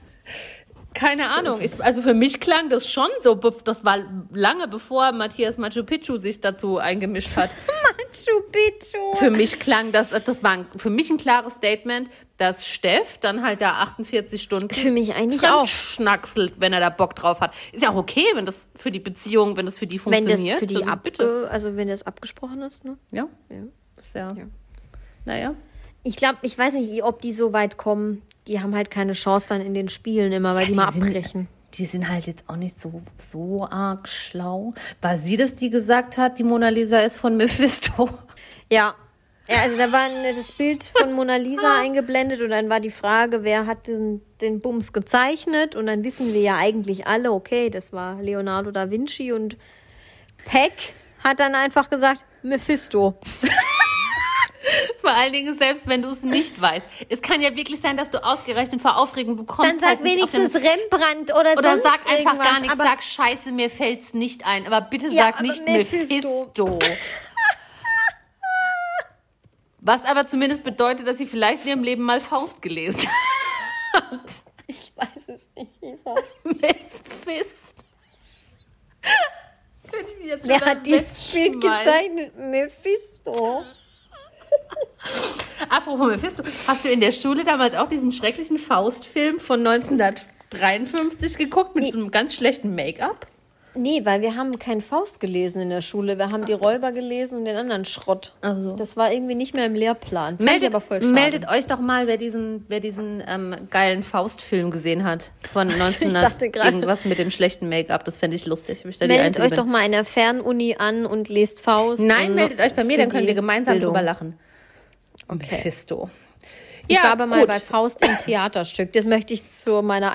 Keine Ahnung. Ich, also für mich klang das schon so. Das war lange bevor Matthias Machu Picchu sich dazu eingemischt hat. Machu Picchu. Für mich klang das, das war ein, für mich ein klares Statement, dass Steff dann halt da 48 Stunden Für mich eigentlich auch. schnackselt, wenn er da Bock drauf hat. Ist ja auch okay, wenn das für die Beziehung, wenn das für die Wenn funktioniert. das für die ab, bitte. also wenn das abgesprochen ist, ne? Ja, Ja. ist ja. Ja. Naja. Ich glaube, ich weiß nicht, ob die so weit kommen. Die haben halt keine Chance dann in den Spielen immer, weil die mal sind- abbrechen. Die sind halt jetzt auch nicht so, so arg schlau. War sie das, die gesagt hat, die Mona Lisa ist von Mephisto? Ja. Ja, also da war das Bild von Mona Lisa eingeblendet und dann war die Frage, wer hat den, den Bums gezeichnet? Und dann wissen wir ja eigentlich alle, okay, das war Leonardo da Vinci und Peck hat dann einfach gesagt, Mephisto. Vor allen Dingen, selbst wenn du es nicht weißt. Es kann ja wirklich sein, dass du ausgerechnet vor Aufregung, du kommst Dann sag halt auf den- wenigstens Rembrandt oder, Oder sonst sag einfach gar nichts, sag Scheiße, mir fällt's nicht ein. Aber bitte Ja, sag aber nicht Mephisto. Mephisto. Was aber zumindest bedeutet, dass sie vielleicht in ihrem Leben mal Faust gelesen hat. Ich weiß es nicht. Eva. Mephisto. Könnte ich mich jetzt Wer hat dieses Bild gezeichnet? Mephisto. Apropos Mephisto, hast du in der Schule damals auch diesen schrecklichen Faustfilm von 1953 geguckt mit so einem ganz schlechten Make-up? Nee, weil wir haben keinen Faust gelesen in der Schule. Wir haben die Räuber gelesen und den anderen Schrott. Ach so. Das war irgendwie nicht mehr im Lehrplan. Fand Meldet, aber voll schade. meldet euch doch mal, wer diesen, wer diesen ähm, geilen Faustfilm gesehen hat. Von ich 1900 dachte gerade- irgendwas mit dem schlechten Make-up. Das fände ich lustig. ich Meldet euch bin. doch mal in der Fernuni an und lest Faust. Nein, meldet euch bei mir, dann können wir gemeinsam Bildung. drüber lachen. Mephisto. Ich war aber mal gut. bei Faust im Theaterstück. Das möchte ich zu meiner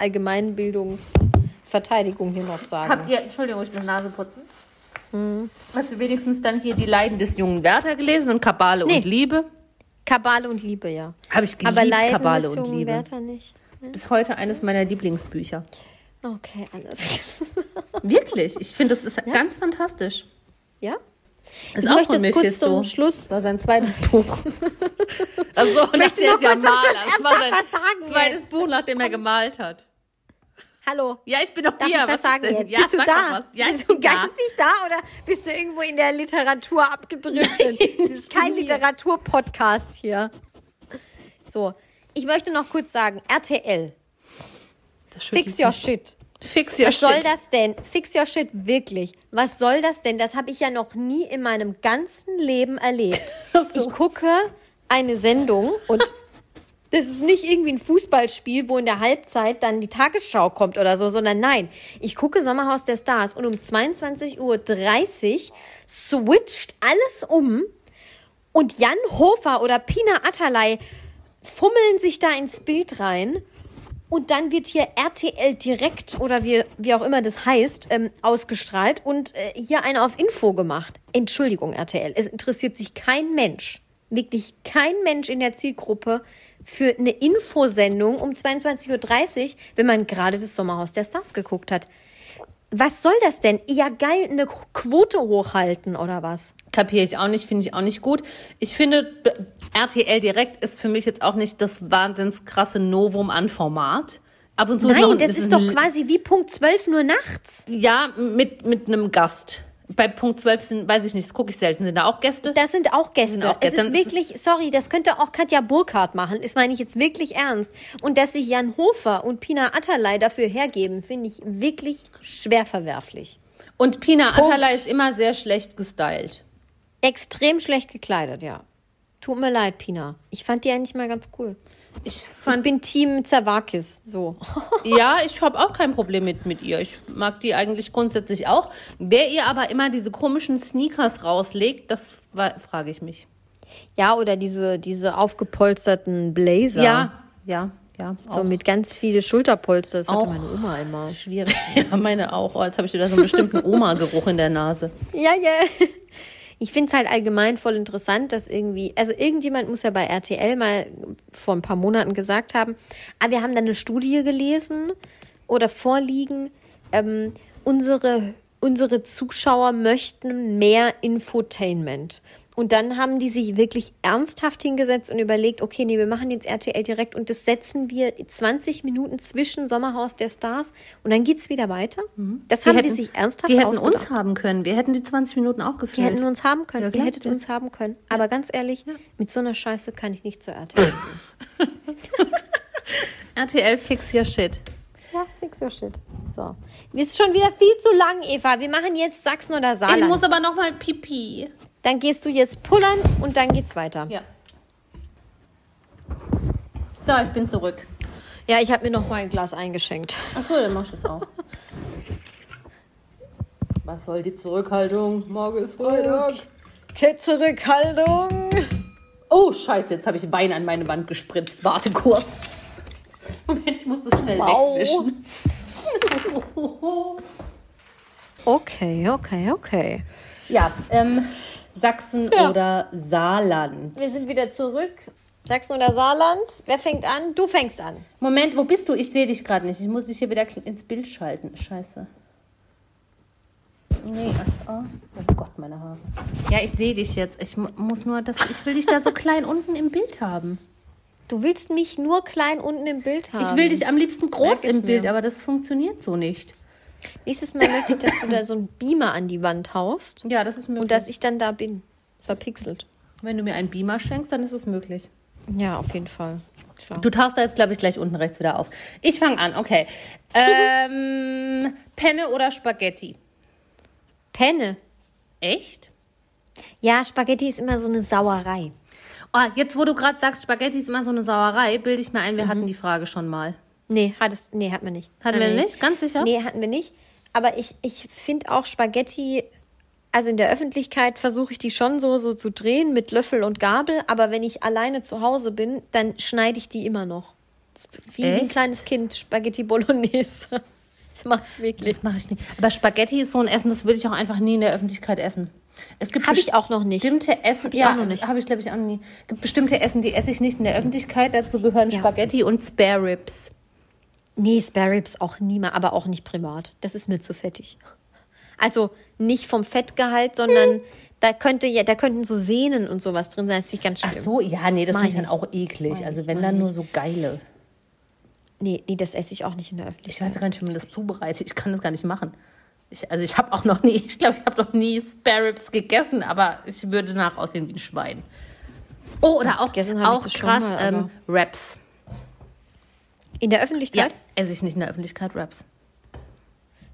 Allgemeinbildungsverteidigung hier noch sagen. Habt ihr, Entschuldigung, ich muss Nase putzen. Hast du wenigstens dann hier die Leiden des jungen Werther gelesen und Kabale Nee. und Liebe? Kabale und Liebe, ja. Habe ich geliebt, aber Leiden Kabale des und jungen Liebe. Werther nicht. Bis heute eines meiner Lieblingsbücher. Okay, alles. Wirklich, ich finde, das ist ganz fantastisch. ja? Ist Ich auch möchte von jetzt kurz Mephisto. zum Schluss Das war sein zweites Buch. Also, nach möchte der nur ist ja. Schluss Das war sein zweites Buch, nachdem er gemalt hat. Hallo. Ja, ich bin doch Darf hier. was, was sagen ist denn? jetzt? Ja, bist du da? was. Ja, bist du bin da. geistig da oder bist du irgendwo in der Literatur abgedriftet? Das ist kein. Literaturpodcast hier. So, ich möchte noch kurz sagen, RTL, fix your shit. Fix your Was soll shit. das denn? Fix your shit, wirklich. Was soll das denn? Das habe ich ja noch nie in meinem ganzen Leben erlebt. So. Ich gucke eine Sendung und das ist nicht irgendwie ein Fußballspiel, wo in der Halbzeit dann die Tagesschau kommt oder so, sondern nein, ich gucke Sommerhaus der Stars und um 22.30 Uhr switcht alles um und Jan Hofer oder Pina Atalay fummeln sich da ins Bild rein und dann wird hier RTL direkt oder wie, wie auch immer das heißt, ähm, ausgestrahlt und äh, hier eine auf Info gemacht. Entschuldigung, RTL, es interessiert sich kein Mensch, wirklich kein Mensch in der Zielgruppe für eine Infosendung um 22.30 Uhr, wenn man gerade das Sommerhaus der Stars geguckt hat. Was soll das denn? Ja, geil, eine Quote hochhalten oder was? Kapiere ich auch nicht, finde ich auch nicht gut. Ich finde, RTL Direkt ist für mich jetzt auch nicht das wahnsinns krasse Novum an Format. Ab und zu ist noch Nein, ein, das ist ein- doch quasi wie Punkt 12 nur nachts. Ja, mit, mit einem Gast. Bei Punkt 12 sind, weiß ich nicht, das gucke ich selten. Sind da auch Gäste? Das sind auch Gäste. sind auch Gäste. Es ist wirklich, sorry, das könnte auch Katja Burkhardt machen. Das meine ich jetzt wirklich ernst. Und dass sich Jan Hofer und Pina Atterlei dafür hergeben, finde ich wirklich schwer verwerflich. Und Pina Punkt. Atalay ist immer sehr schlecht gestylt. Extrem schlecht gekleidet, ja. Tut mir leid, Pina. Ich fand die eigentlich mal ganz cool. Ich Ich fand, bin Team Zawakis, so. ja, ich habe auch kein Problem mit, mit ihr. Ich mag die eigentlich grundsätzlich auch. Wer ihr aber immer diese komischen Sneakers rauslegt, das frage ich mich. Ja, oder diese, diese aufgepolsterten Blazer. Ja, ja, ja. So auch. mit ganz viele Schulterpolster. Das hatte Auch. meine Oma immer. Schwierig. Ja, meine auch. Oh, jetzt habe ich wieder so einen bestimmten Oma-Geruch in der Nase. Ja, ja. Ich finde es halt allgemein voll interessant, dass irgendwie, also irgendjemand muss ja bei RTL mal vor ein paar Monaten gesagt haben, ah, wir haben da eine Studie gelesen oder vorliegen, ähm, unsere, unsere Zuschauer möchten mehr Infotainment. Und dann haben die sich wirklich ernsthaft hingesetzt und überlegt, okay, nee, wir machen jetzt RTL direkt und das setzen wir 20 Minuten zwischen Sommerhaus der Stars und dann geht's wieder weiter. Das haben die sich ernsthaft Die hätten ausgedacht. uns haben können. Wir hätten die 20 Minuten auch Die gefüllt. hätten uns haben können. Ja, Ihr klar. hättet uns haben können. Aber ganz ehrlich, mit so einer Scheiße kann ich nicht zur RTL. RTL fix your shit. ja, fix your shit. So. Ist schon wieder viel zu lang, Eva. Wir machen jetzt Sachsen oder Saarland. Ich muss aber noch mal pipi. Dann gehst du jetzt pullern und dann geht's weiter. Ja. So, ich bin zurück. Ja, ich habe mir noch mal ein Glas eingeschenkt. Achso, dann machst du es auch. Was soll die Zurückhaltung? Morgen ist Freitag. Zurückhaltung. Oh, scheiße, jetzt habe ich Wein an meine Wand gespritzt. Warte kurz. Moment, ich muss das schnell Wow. wegwischen. Okay, okay, okay. Ja, ähm, Sachsen Ja. oder Saarland. Wir sind wieder zurück. Sachsen oder Saarland? Wer fängt an? Du fängst an. Moment, wo bist du? Ich sehe dich gerade nicht. Ich muss dich hier wieder ins Bild schalten. Scheiße. Nee, ach, oh. oh Gott, meine Haare. Ja, ich sehe dich jetzt. Ich mu- muss nur, das, ich will dich da so klein unten im Bild haben. Du willst mich nur klein unten im Bild haben. Ich will dich am liebsten groß im Bild, mir. aber das funktioniert so nicht. Nächstes Mal möchte ich, dass du da so einen Beamer an die Wand haust Ja, das ist möglich. und dass ich dann da bin. Verpixelt. Wenn du mir einen Beamer schenkst, dann ist es möglich. Ja, auf jeden Fall. Klar. Du tauchst da jetzt, glaube ich, gleich unten rechts wieder auf. Ich fange an, okay. Ähm, Penne oder Spaghetti? Penne. Echt? Ja, Spaghetti ist immer so eine Sauerei. Oh, jetzt, wo du gerade sagst, Spaghetti ist immer so eine Sauerei, bilde ich mir ein, wir hatten die Frage schon mal. Nee, hattest, nee, hatten wir nicht. Hatten wir nicht? Ganz sicher? Nee, hatten wir nicht. Aber ich, ich finde auch Spaghetti, also in der Öffentlichkeit versuche ich die schon so, so zu drehen mit Löffel und Gabel. Aber wenn ich alleine zu Hause bin, dann schneide ich die immer noch. Wie, wie ein Echt? kleines Kind, Spaghetti Bolognese. Das mache ich wirklich. Das mache ich nicht. Aber Spaghetti ist so ein Essen, das würde ich auch einfach nie in der Öffentlichkeit essen. Es gibt Habe ich auch noch nicht. bestimmte Essen, ich ja, auch noch nicht. habe ich glaube ich auch nie. Es gibt bestimmte Essen, die esse ich nicht in der Öffentlichkeit. Dazu gehören Ja. Spaghetti und Spare Ribs. Nee, Spare Ribs auch nie mehr, aber auch nicht privat. Das ist mir zu fettig. Also nicht vom Fettgehalt, sondern da könnte ja, da könnten so Sehnen und sowas drin sein. Das finde ich ganz schlimm. Ach so, ja, nee, das finde ich ich dann auch eklig. Also ich, wenn dann ich nur so geile. Nee, nee, das esse ich auch nicht in der Ich Öffentlichkeit. weiß ja gar nicht, wie man das zubereitet. Ich kann das gar nicht machen. Ich, also ich habe auch noch nie, ich glaube, ich habe noch nie Spare Ribs gegessen, aber ich würde danach aussehen wie ein Schwein. Oh, oder auch, ich auch krass, mal, ähm, Wraps. In der Ja, Öffentlichkeit? esse ich nicht in der Öffentlichkeit Wraps.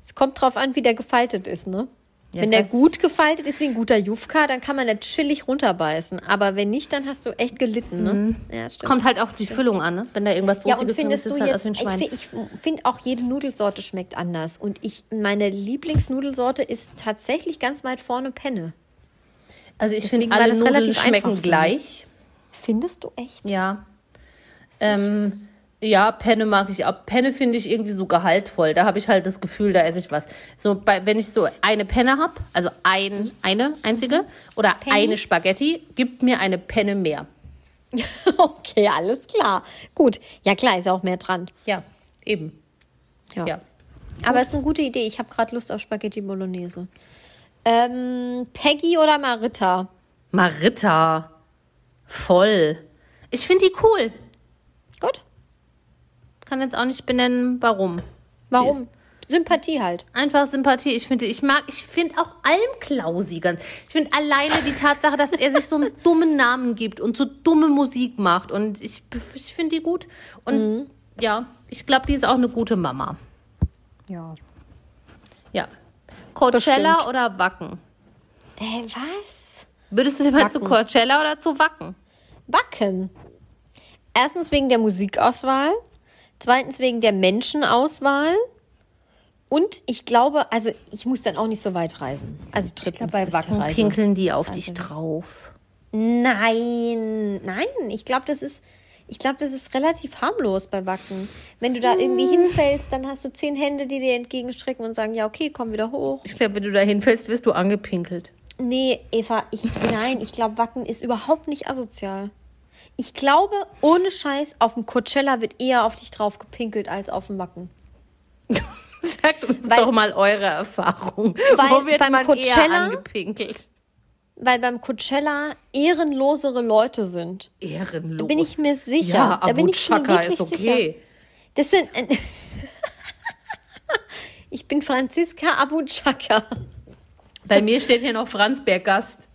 Es kommt drauf an, wie der gefaltet ist, ne? Ja, wenn der gut gefaltet ist, wie ein guter Jufka, dann kann man da chillig runterbeißen. Aber wenn nicht, dann hast du echt gelitten, ne? Ja, stimmt. Kommt halt auf die Füllung an, ne? Wenn da irgendwas Ja, und Soßiges drin ist, findest ist halt jetzt, aus wie ein ich, Schwein. fi- ich finde auch jede Nudelsorte schmeckt anders. Und ich, meine Lieblingsnudelsorte ist tatsächlich ganz weit vorne Penne. Also ich finde, alle Nudeln relativ einfach schmecken gleich. Findest du echt? Ja. Ähm, ja, Penne mag ich auch. Penne finde ich irgendwie so gehaltvoll. Da habe ich halt das Gefühl, da esse ich was. So, bei, wenn ich so eine Penne habe, also ein, eine einzige, oder Penny? eine Spaghetti, gibt mir eine Penne mehr. okay, alles klar. Gut. Ja, klar, ist auch mehr dran. Ja, eben. Ja. Ja. Aber es ist eine gute Idee. Ich habe gerade Lust auf Spaghetti Bolognese. Ähm, Peggy oder Marita? Marita. Voll. Ich finde die cool. Kann jetzt auch nicht benennen, warum. Warum? Sympathie halt. Einfach Sympathie. Ich finde, ich mag, ich finde auch Almklausi ganz. Ich finde alleine die Tatsache, dass er sich so einen dummen Namen gibt und so dumme Musik macht. Und ich, ich finde die gut. Und ja, ich glaube, die ist auch eine gute Mama. Ja. Ja. Coachella oder Wacken? Äh, was? Würdest du lieber zu Wacken. Coachella oder zu Wacken? Backen. Erstens wegen der Musikauswahl. Zweitens wegen der Menschenauswahl. Und ich glaube, also ich muss dann auch nicht so weit reisen. Also drittens Bei Wacken pinkeln die auf dich drauf. Nein, nein, ich glaube, das ist, ich glaube, das ist relativ harmlos bei Wacken. Wenn du da irgendwie hinfällst, dann hast du zehn Hände, die dir entgegenstrecken und sagen, ja, okay, komm wieder hoch. Ich glaube, wenn du da hinfällst, wirst du angepinkelt. Nee, Eva, ich, nein, ich glaube, Wacken ist überhaupt nicht asozial. Ich glaube, ohne Scheiß, auf dem Coachella wird eher auf dich drauf gepinkelt als auf dem Wacken. Sagt uns Weil- doch mal eure Erfahrung. Weil Wo wird beim man eher Coachella- angepinkelt? Weil beim Coachella ehrenlosere Leute sind. Ehrenlos. Da bin ich mir sicher. Ja, da bin ich mir wirklich ist okay. sicher. Das sind. ich bin Franziska Abu Chaka. Bei mir steht hier noch Franz Bergast.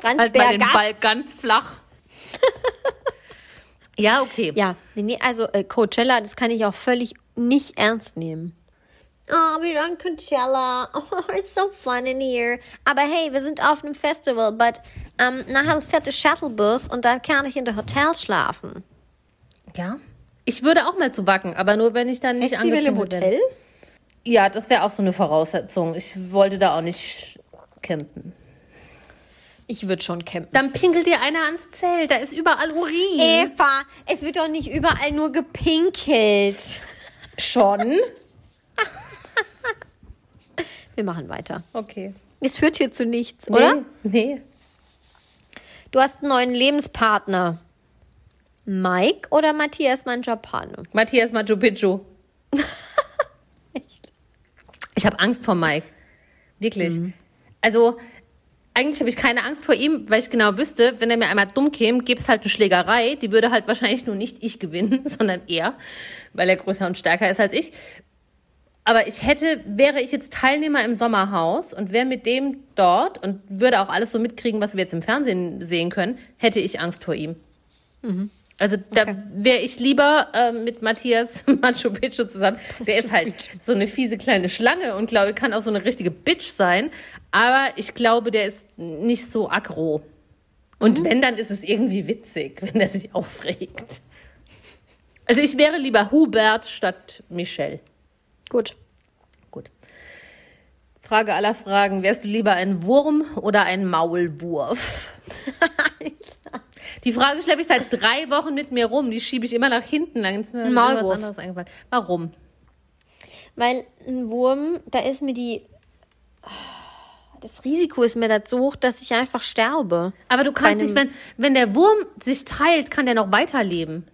Franz Halt mal den Bergast. Ball ganz flach. ja, okay. Ja, nee, nee, also äh, Coachella, das kann ich auch völlig nicht ernst nehmen. Oh, wir sind Coachella. Oh, it's so fun in here. Aber hey, wir sind auf einem Festival, but ähm, nachher fährt der Shuttlebus und dann kann ich in der Hotel schlafen. Ja. Ich würde auch mal zu Wacken, aber nur wenn ich dann nicht Festival im Hotel? bin. Ja, das wäre auch so eine Voraussetzung. Ich wollte da auch nicht campen. Ich würde schon campen. Dann pinkelt dir einer ans Zelt. Da ist überall Urin. Eva, es wird doch nicht überall nur gepinkelt. Schon? Wir machen weiter. Okay. Es führt hier zu nichts, oder? Nee. Du hast einen neuen Lebenspartner. Mike oder Matthias Manjapane? Matthias Machu Picchu. Echt? Ich habe Angst vor Mike. Wirklich. Also, eigentlich habe ich keine Angst vor ihm, weil ich genau wüsste, wenn er mir einmal dumm käme, gäbe es halt eine Schlägerei. Die würde halt wahrscheinlich nur nicht ich gewinnen, sondern er, weil er größer und stärker ist als ich. Aber ich hätte, wäre ich jetzt Teilnehmer im Sommerhaus und wäre mit dem dort und würde auch alles so mitkriegen, was wir jetzt im Fernsehen sehen können, hätte ich Angst vor ihm. Also da Okay. wäre ich lieber äh, mit Matthias Machu Picchu zusammen. Der ist halt so eine fiese kleine Schlange und glaube, kann auch so eine richtige Bitch sein. Aber ich glaube, der ist nicht so aggro. Und wenn, dann ist es irgendwie witzig, wenn er sich aufregt. Also ich wäre lieber Hubert statt Michelle. Gut. Gut. Frage aller Fragen. Wärst du lieber ein Wurm oder ein Maulwurf? Die Frage schleppe ich seit drei Wochen mit mir rum. Die schiebe ich immer nach hinten. Dann ist mir Maulwurf. anderes eingefallen. Warum? Weil ein Wurm, da ist mir die. Das Risiko ist mir das so hoch, dass ich einfach sterbe. Aber du kannst nicht, wenn, wenn der Wurm sich teilt, kann der noch weiterleben.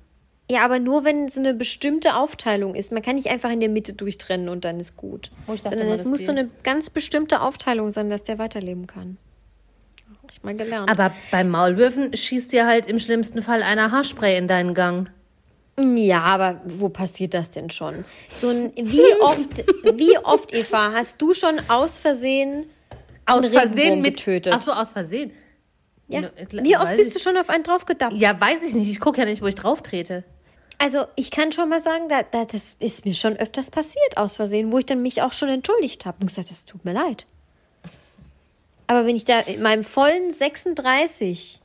Ja, aber nur wenn so eine bestimmte Aufteilung ist. Man kann nicht einfach in der Mitte durchtrennen und dann ist gut. Oh, Sondern es muss so eine ganz bestimmte Aufteilung sein, dass der weiterleben kann. Hab ich mal gelernt. Aber beim Maulwürfen schießt dir halt im schlimmsten Fall einer Haarspray in deinen Gang. Ja, aber wo passiert das denn schon? So ein, wie oft, wie oft, Eva, hast du schon aus Versehen Aus Versehen mit. getötet? Ach so, aus Versehen. Ja. Klar, Wie oft weiß bist ich. du schon auf einen draufgedappt? Ja, weiß ich nicht. Ich gucke ja nicht, wo ich drauf trete. Also ich kann schon mal sagen, da, da, das ist mir schon öfters passiert aus Versehen, wo ich dann mich auch schon entschuldigt habe und gesagt, es tut mir leid. Aber wenn ich da in meinem vollen 36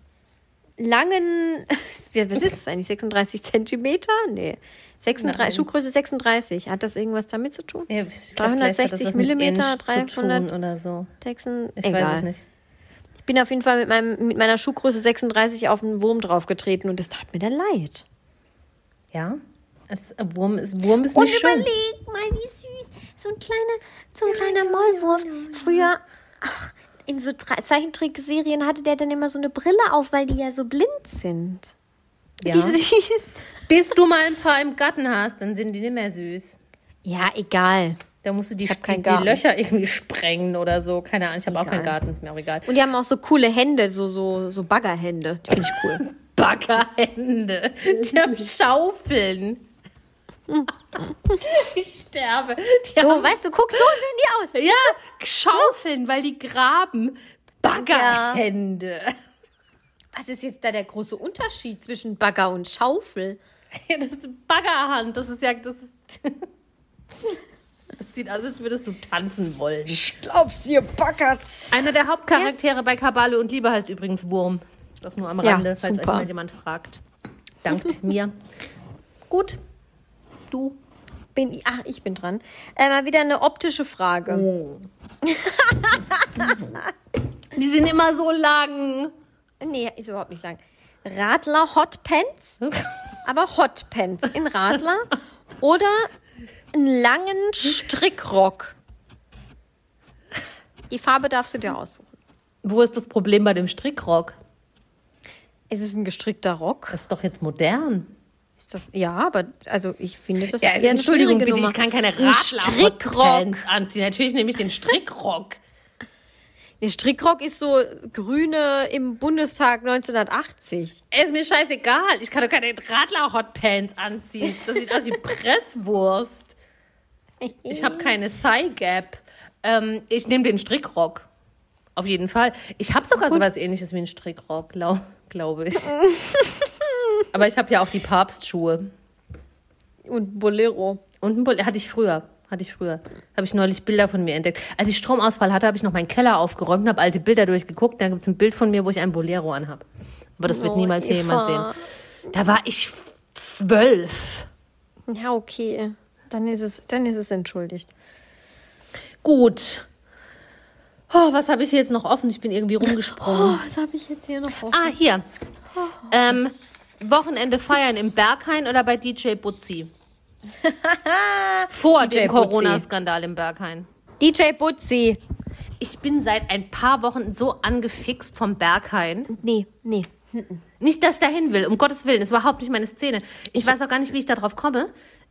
langen, was ist das eigentlich, 36 Zentimeter? Nee, 36, Nein. Schuhgröße 36. Hat das irgendwas damit zu tun? Ja, ich glaub, vielleicht hat das 360 was mit Millimeter, Inch zu tun 300 oder so. Texen, Ich egal. weiß es nicht. Ich bin auf jeden Fall mit, meinem, mit meiner Schuhgröße 36 auf einen Wurm draufgetreten und es tat mir dann leid. Ja? Es, Wurm ist, Wurm ist Und nicht schön. überleg mal, wie süß. So ein kleiner, so ein kleiner Maulwurf. Früher, ach, in so Zeichentrickserien hatte der dann immer so eine Brille auf, weil die ja so blind sind. Ja. Wie süß. Bis du mal ein paar im Garten hast, dann sind die nicht mehr süß. Ja, egal. Da musst du die, die. Löcher irgendwie sprengen oder so. Keine Ahnung, ich habe auch keinen Garten, ist mir auch egal. Und die haben auch so coole Hände, so, so, so Baggerhände. Die finde ich cool. Baggerhände. Die haben Schaufeln. ich sterbe. Die So, weißt du, guck, so sehen die aus. ja, Schaufeln, weil die graben. Baggerhände. Was ist jetzt da der große Unterschied zwischen Bagger und Schaufel? Ja, das ist Baggerhand. Das ist ja, das ist. Das sieht aus, als würdest du tanzen wollen. Glaubst ihr Baggerts? Einer der Hauptcharaktere bei Kabale und Liebe heißt übrigens Wurm. Das nur am Ja, Rande, falls euch mal jemand fragt. Dankt mir. Gut. Du. Bin, ah, ich bin dran. Äh, mal wieder eine optische Frage. Die sind immer so lang. Nee, ist überhaupt nicht lang. Radler Hotpants, aber Hotpants in Radler oder einen langen Strickrock. Die Farbe darfst du dir aussuchen. Wo ist das Problem bei dem Strickrock? Es ist ein gestrickter Rock. Das ist doch jetzt modern. Ist das? Ja, aber also ich finde das Ja, eine Entschuldigung bitte, ich kann keine. Radler-Hotpants anziehen. Natürlich nehme ich den Strickrock. Der Strickrock ist so grüne im Bundestag 1980. Ist mir scheißegal. Ich kann doch keine Radler-Hotpants anziehen. Das sieht aus wie Presswurst. Ich habe keine Thigh Gap. Ähm, ich nehme den Strickrock. Auf jeden Fall. Ich habe sogar sowas ähnliches wie einen Strickrock, glaube glaub ich. Aber ich habe ja auch die Papstschuhe. Und Bolero. Und einen Bull hatte ich früher. Hatte ich früher. Habe ich neulich Bilder von mir entdeckt. Als ich Stromausfall hatte, habe ich noch meinen Keller aufgeräumt und habe alte Bilder durchgeguckt. Da gibt es ein Bild von mir, wo ich ein Bolero anhab. Aber das wird Oh, niemals hier jemand sehen. Da war ich zwölf. Ja, okay. Dann ist es, dann ist es entschuldigt. Gut. Oh, was habe ich hier jetzt noch offen? Ich bin irgendwie rumgesprungen. Oh, was habe ich jetzt hier noch auf? Ah, hier. Ähm, Wochenende feiern im Berghain oder bei DJ Butzi? Vor DJ dem. Corona-Skandal im Berghain. DJ Butzi. Ich bin seit ein paar Wochen so angefixt vom Berghain. Nee, nee. Nicht, dass ich dahin will, um Gottes Willen, ist überhaupt nicht meine Szene. Ich weiß auch gar nicht, wie ich da drauf komme.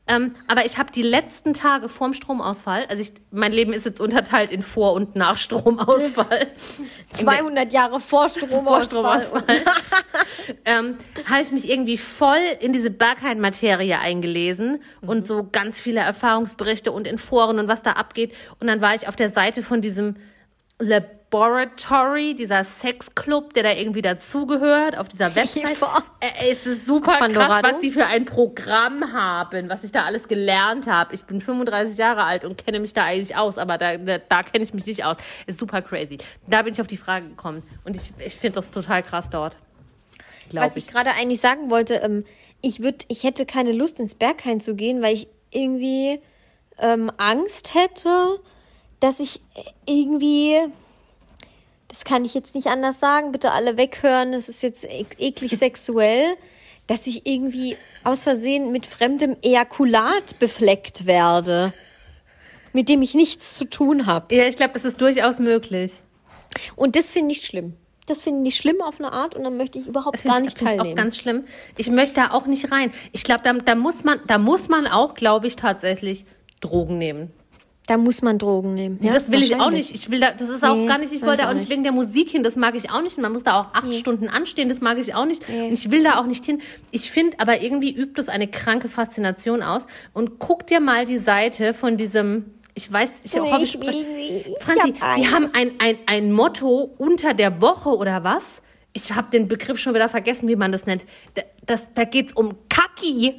Ähm, aber ich habe die letzten Tage vorm Stromausfall, also ich, mein Leben ist jetzt unterteilt in Vor- und nach Stromausfall. 200 Jahre vor Vor Stromausfall. Stromausfall. ähm, habe ich mich irgendwie voll in diese Berghain-Materie eingelesen und so ganz viele Erfahrungsberichte und in Foren und was da abgeht. Und dann war ich auf der Seite von diesem Laboratory, dieser Sexclub, der da irgendwie dazugehört, auf dieser Website. Äh, es ist super krass, Dorado? was die für ein Programm haben, was ich da alles gelernt habe. Ich bin 35 Jahre alt und kenne mich da eigentlich aus, aber da, da, da kenne ich mich nicht aus. Ist super crazy. Da bin ich auf die Frage gekommen und ich, ich finde das total krass dort. Was ich ich. gerade eigentlich sagen wollte, ähm, ich würd, ich hätte keine Lust ins Berghain zu gehen, weil ich irgendwie ähm, Angst hätte, dass ich irgendwie, das kann ich jetzt nicht anders sagen, bitte alle weghören, das ist jetzt e eklig sexuell, dass ich irgendwie aus Versehen mit fremdem Ejakulat befleckt werde, mit dem ich nichts zu tun habe. Ja, ich glaube, das ist durchaus möglich. Und das finde ich schlimm. Das finde ich schlimm auf eine Art und dann möchte ich überhaupt Das gar ich, nicht find ich auch teilnehmen. ganz schlimm. Ich möchte da auch nicht rein. Ich glaube, da, da, muss man, da muss man auch, glaube ich, tatsächlich Drogen nehmen. Da muss man Drogen nehmen. Ja, das will ich auch nicht. Ich will da, das ist auch Nee, gar nicht, ich wollte auch auch nicht nicht. wegen der Musik hin, das mag ich auch nicht. Man muss da auch acht Stunden anstehen, das mag ich auch nicht. Und ich will da auch nicht hin. Ich finde aber irgendwie übt es eine kranke Faszination aus. Und guck dir mal die Seite von diesem, ich weiß, ich Nee, hoffe, ich ich Franzi, hab die haben ein, ein, ein Motto unter der Woche oder was? Ich habe den Begriff schon wieder vergessen, wie man das nennt. Da, das, da geht's um Kaki.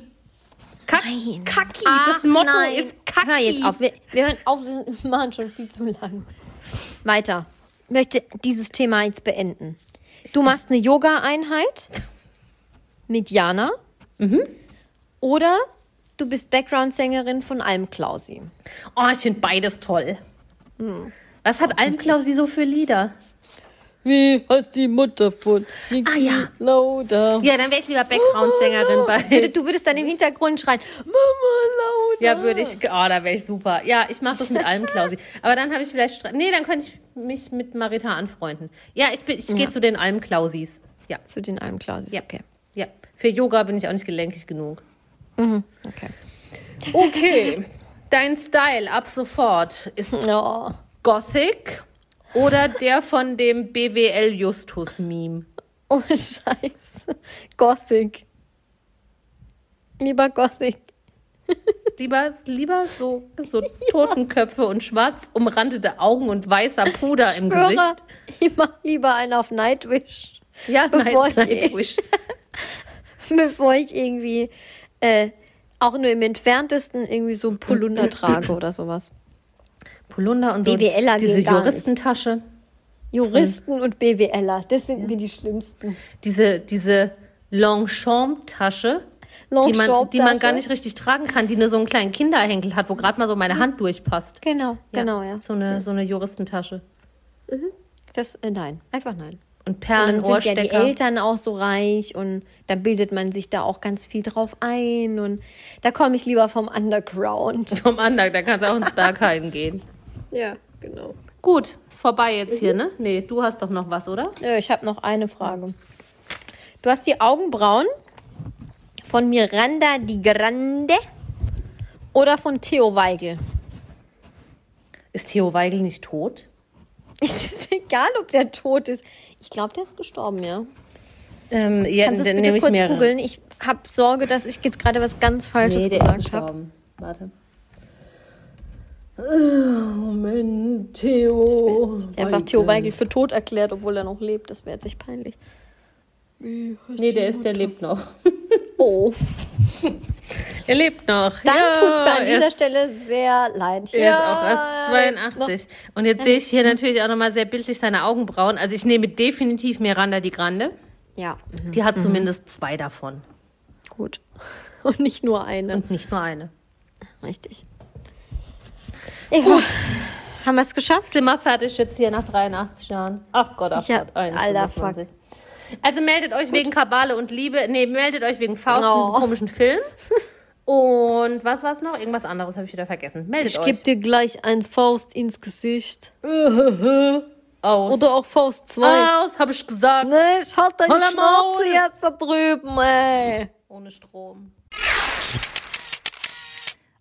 Kack, Nein. Kaki. Ach, das Motto nein. ist Kaki. Hör jetzt auf. Wir, wir hören auf, wir machen schon viel zu lang. Weiter. Ich möchte dieses Thema jetzt beenden. Du machst eine Yoga-Einheit mit Jana. Mhm. Oder du bist Background-Sängerin von Almklausi. Oh, ich finde beides toll. Hm. Was hat Almklausi so für Lieder? Wie heißt die Mutter von Ah, ja. Lauda? Ja, dann wäre ich lieber Background-Sängerin bei. Du würdest dann im Hintergrund schreien, Mama Lauda. Ja, würde ich. Oh, da wäre ich super. Ja, ich mache das mit Almklausi. Aber dann habe ich vielleicht. Nee, dann könnte ich mich mit Marita anfreunden. Ja, ich, bin- ich gehe zu den Almklausis. Ja. Zu den Almklausis, ja. okay. Ja. Für Yoga bin ich auch nicht gelenkig genug. Okay. Okay. Dein Style ab sofort ist Ja. Gothic oder der von dem BWL Justus Meme? Oh, Scheiße. Gothic. Lieber Gothic. Lieber, lieber so, so Totenköpfe und schwarz umrandete Augen und weißer Puder im Hörer, Gesicht. ich mach lieber einen auf Nightwish, Ja, Bevor nein, ich- Nightwish. bevor ich irgendwie äh, auch nur im entferntesten irgendwie so ein Polunder trage oder sowas. Polunder und so BWLer diese. Juristentasche. Juristen und BWLer, das sind mir die schlimmsten. Diese, diese Longchamp-Tasche, die man, die man gar nicht richtig tragen kann, die nur so einen kleinen Kinderhenkel hat, wo gerade mal so meine Hand durchpasst. Genau, genau, ja. So eine, so eine Juristentasche. Das, äh, nein, einfach nein. Und Und Perlen, dann sind ja die. Eltern auch so reich und da bildet man sich da auch ganz viel drauf ein und da komme ich lieber vom Underground. Vom Andern, da kannst du auch ins Berghain gehen. Ja, genau. Gut, ist vorbei jetzt hier, ne? Nee, du hast doch noch was, oder? Ich habe noch eine Frage. Du hast die Augenbrauen von Miranda Di Grande oder von Theo Weigel? Ist Theo Weigel nicht tot? Es ist egal, ob der tot ist. Ich glaube, der ist gestorben, ja. Ähm, ja, Kannst du es dann bitte nehme ich kurz mir. googeln? Ich habe Sorge, dass ich jetzt gerade was ganz Falsches Nee, der ist gesagt habe. gestorben. Warte. Moment, Theo. Einfach Theo Weigel für tot erklärt, obwohl er noch lebt. Das wäre jetzt echt peinlich. Nee, der ist, der lebt noch. Oh. Er lebt noch. Dann ja, tut's mir an er dieser ist- Stelle sehr leid. Er ist auch erst noch- 82. Und jetzt sehe ich hier natürlich auch nochmal sehr bildlich seine Augenbrauen. Also ich nehme definitiv Miranda die Grande. Ja, mhm. Die hat zumindest zwei davon. gut. Und nicht nur eine. Und nicht nur eine. Richtig. Ja, gut. Haben wir es geschafft? Slimmer fertig jetzt hier nach 83 Jahren. Ach Gott, ach Ja, Gott. 1, alter 25. Also meldet euch wegen Kabale und Liebe. Nee, meldet euch wegen Faust, Oh. einem komischen Film. Und was war's noch? Irgendwas anderes habe ich wieder vergessen. Meldet Ich euch. gebe dir gleich ein Faust ins Gesicht. Aus. Oder auch Faust 2. Aus, habe ich gesagt. Nee, ich halt deine Schnauze jetzt da drüben, ey. Ohne Strom.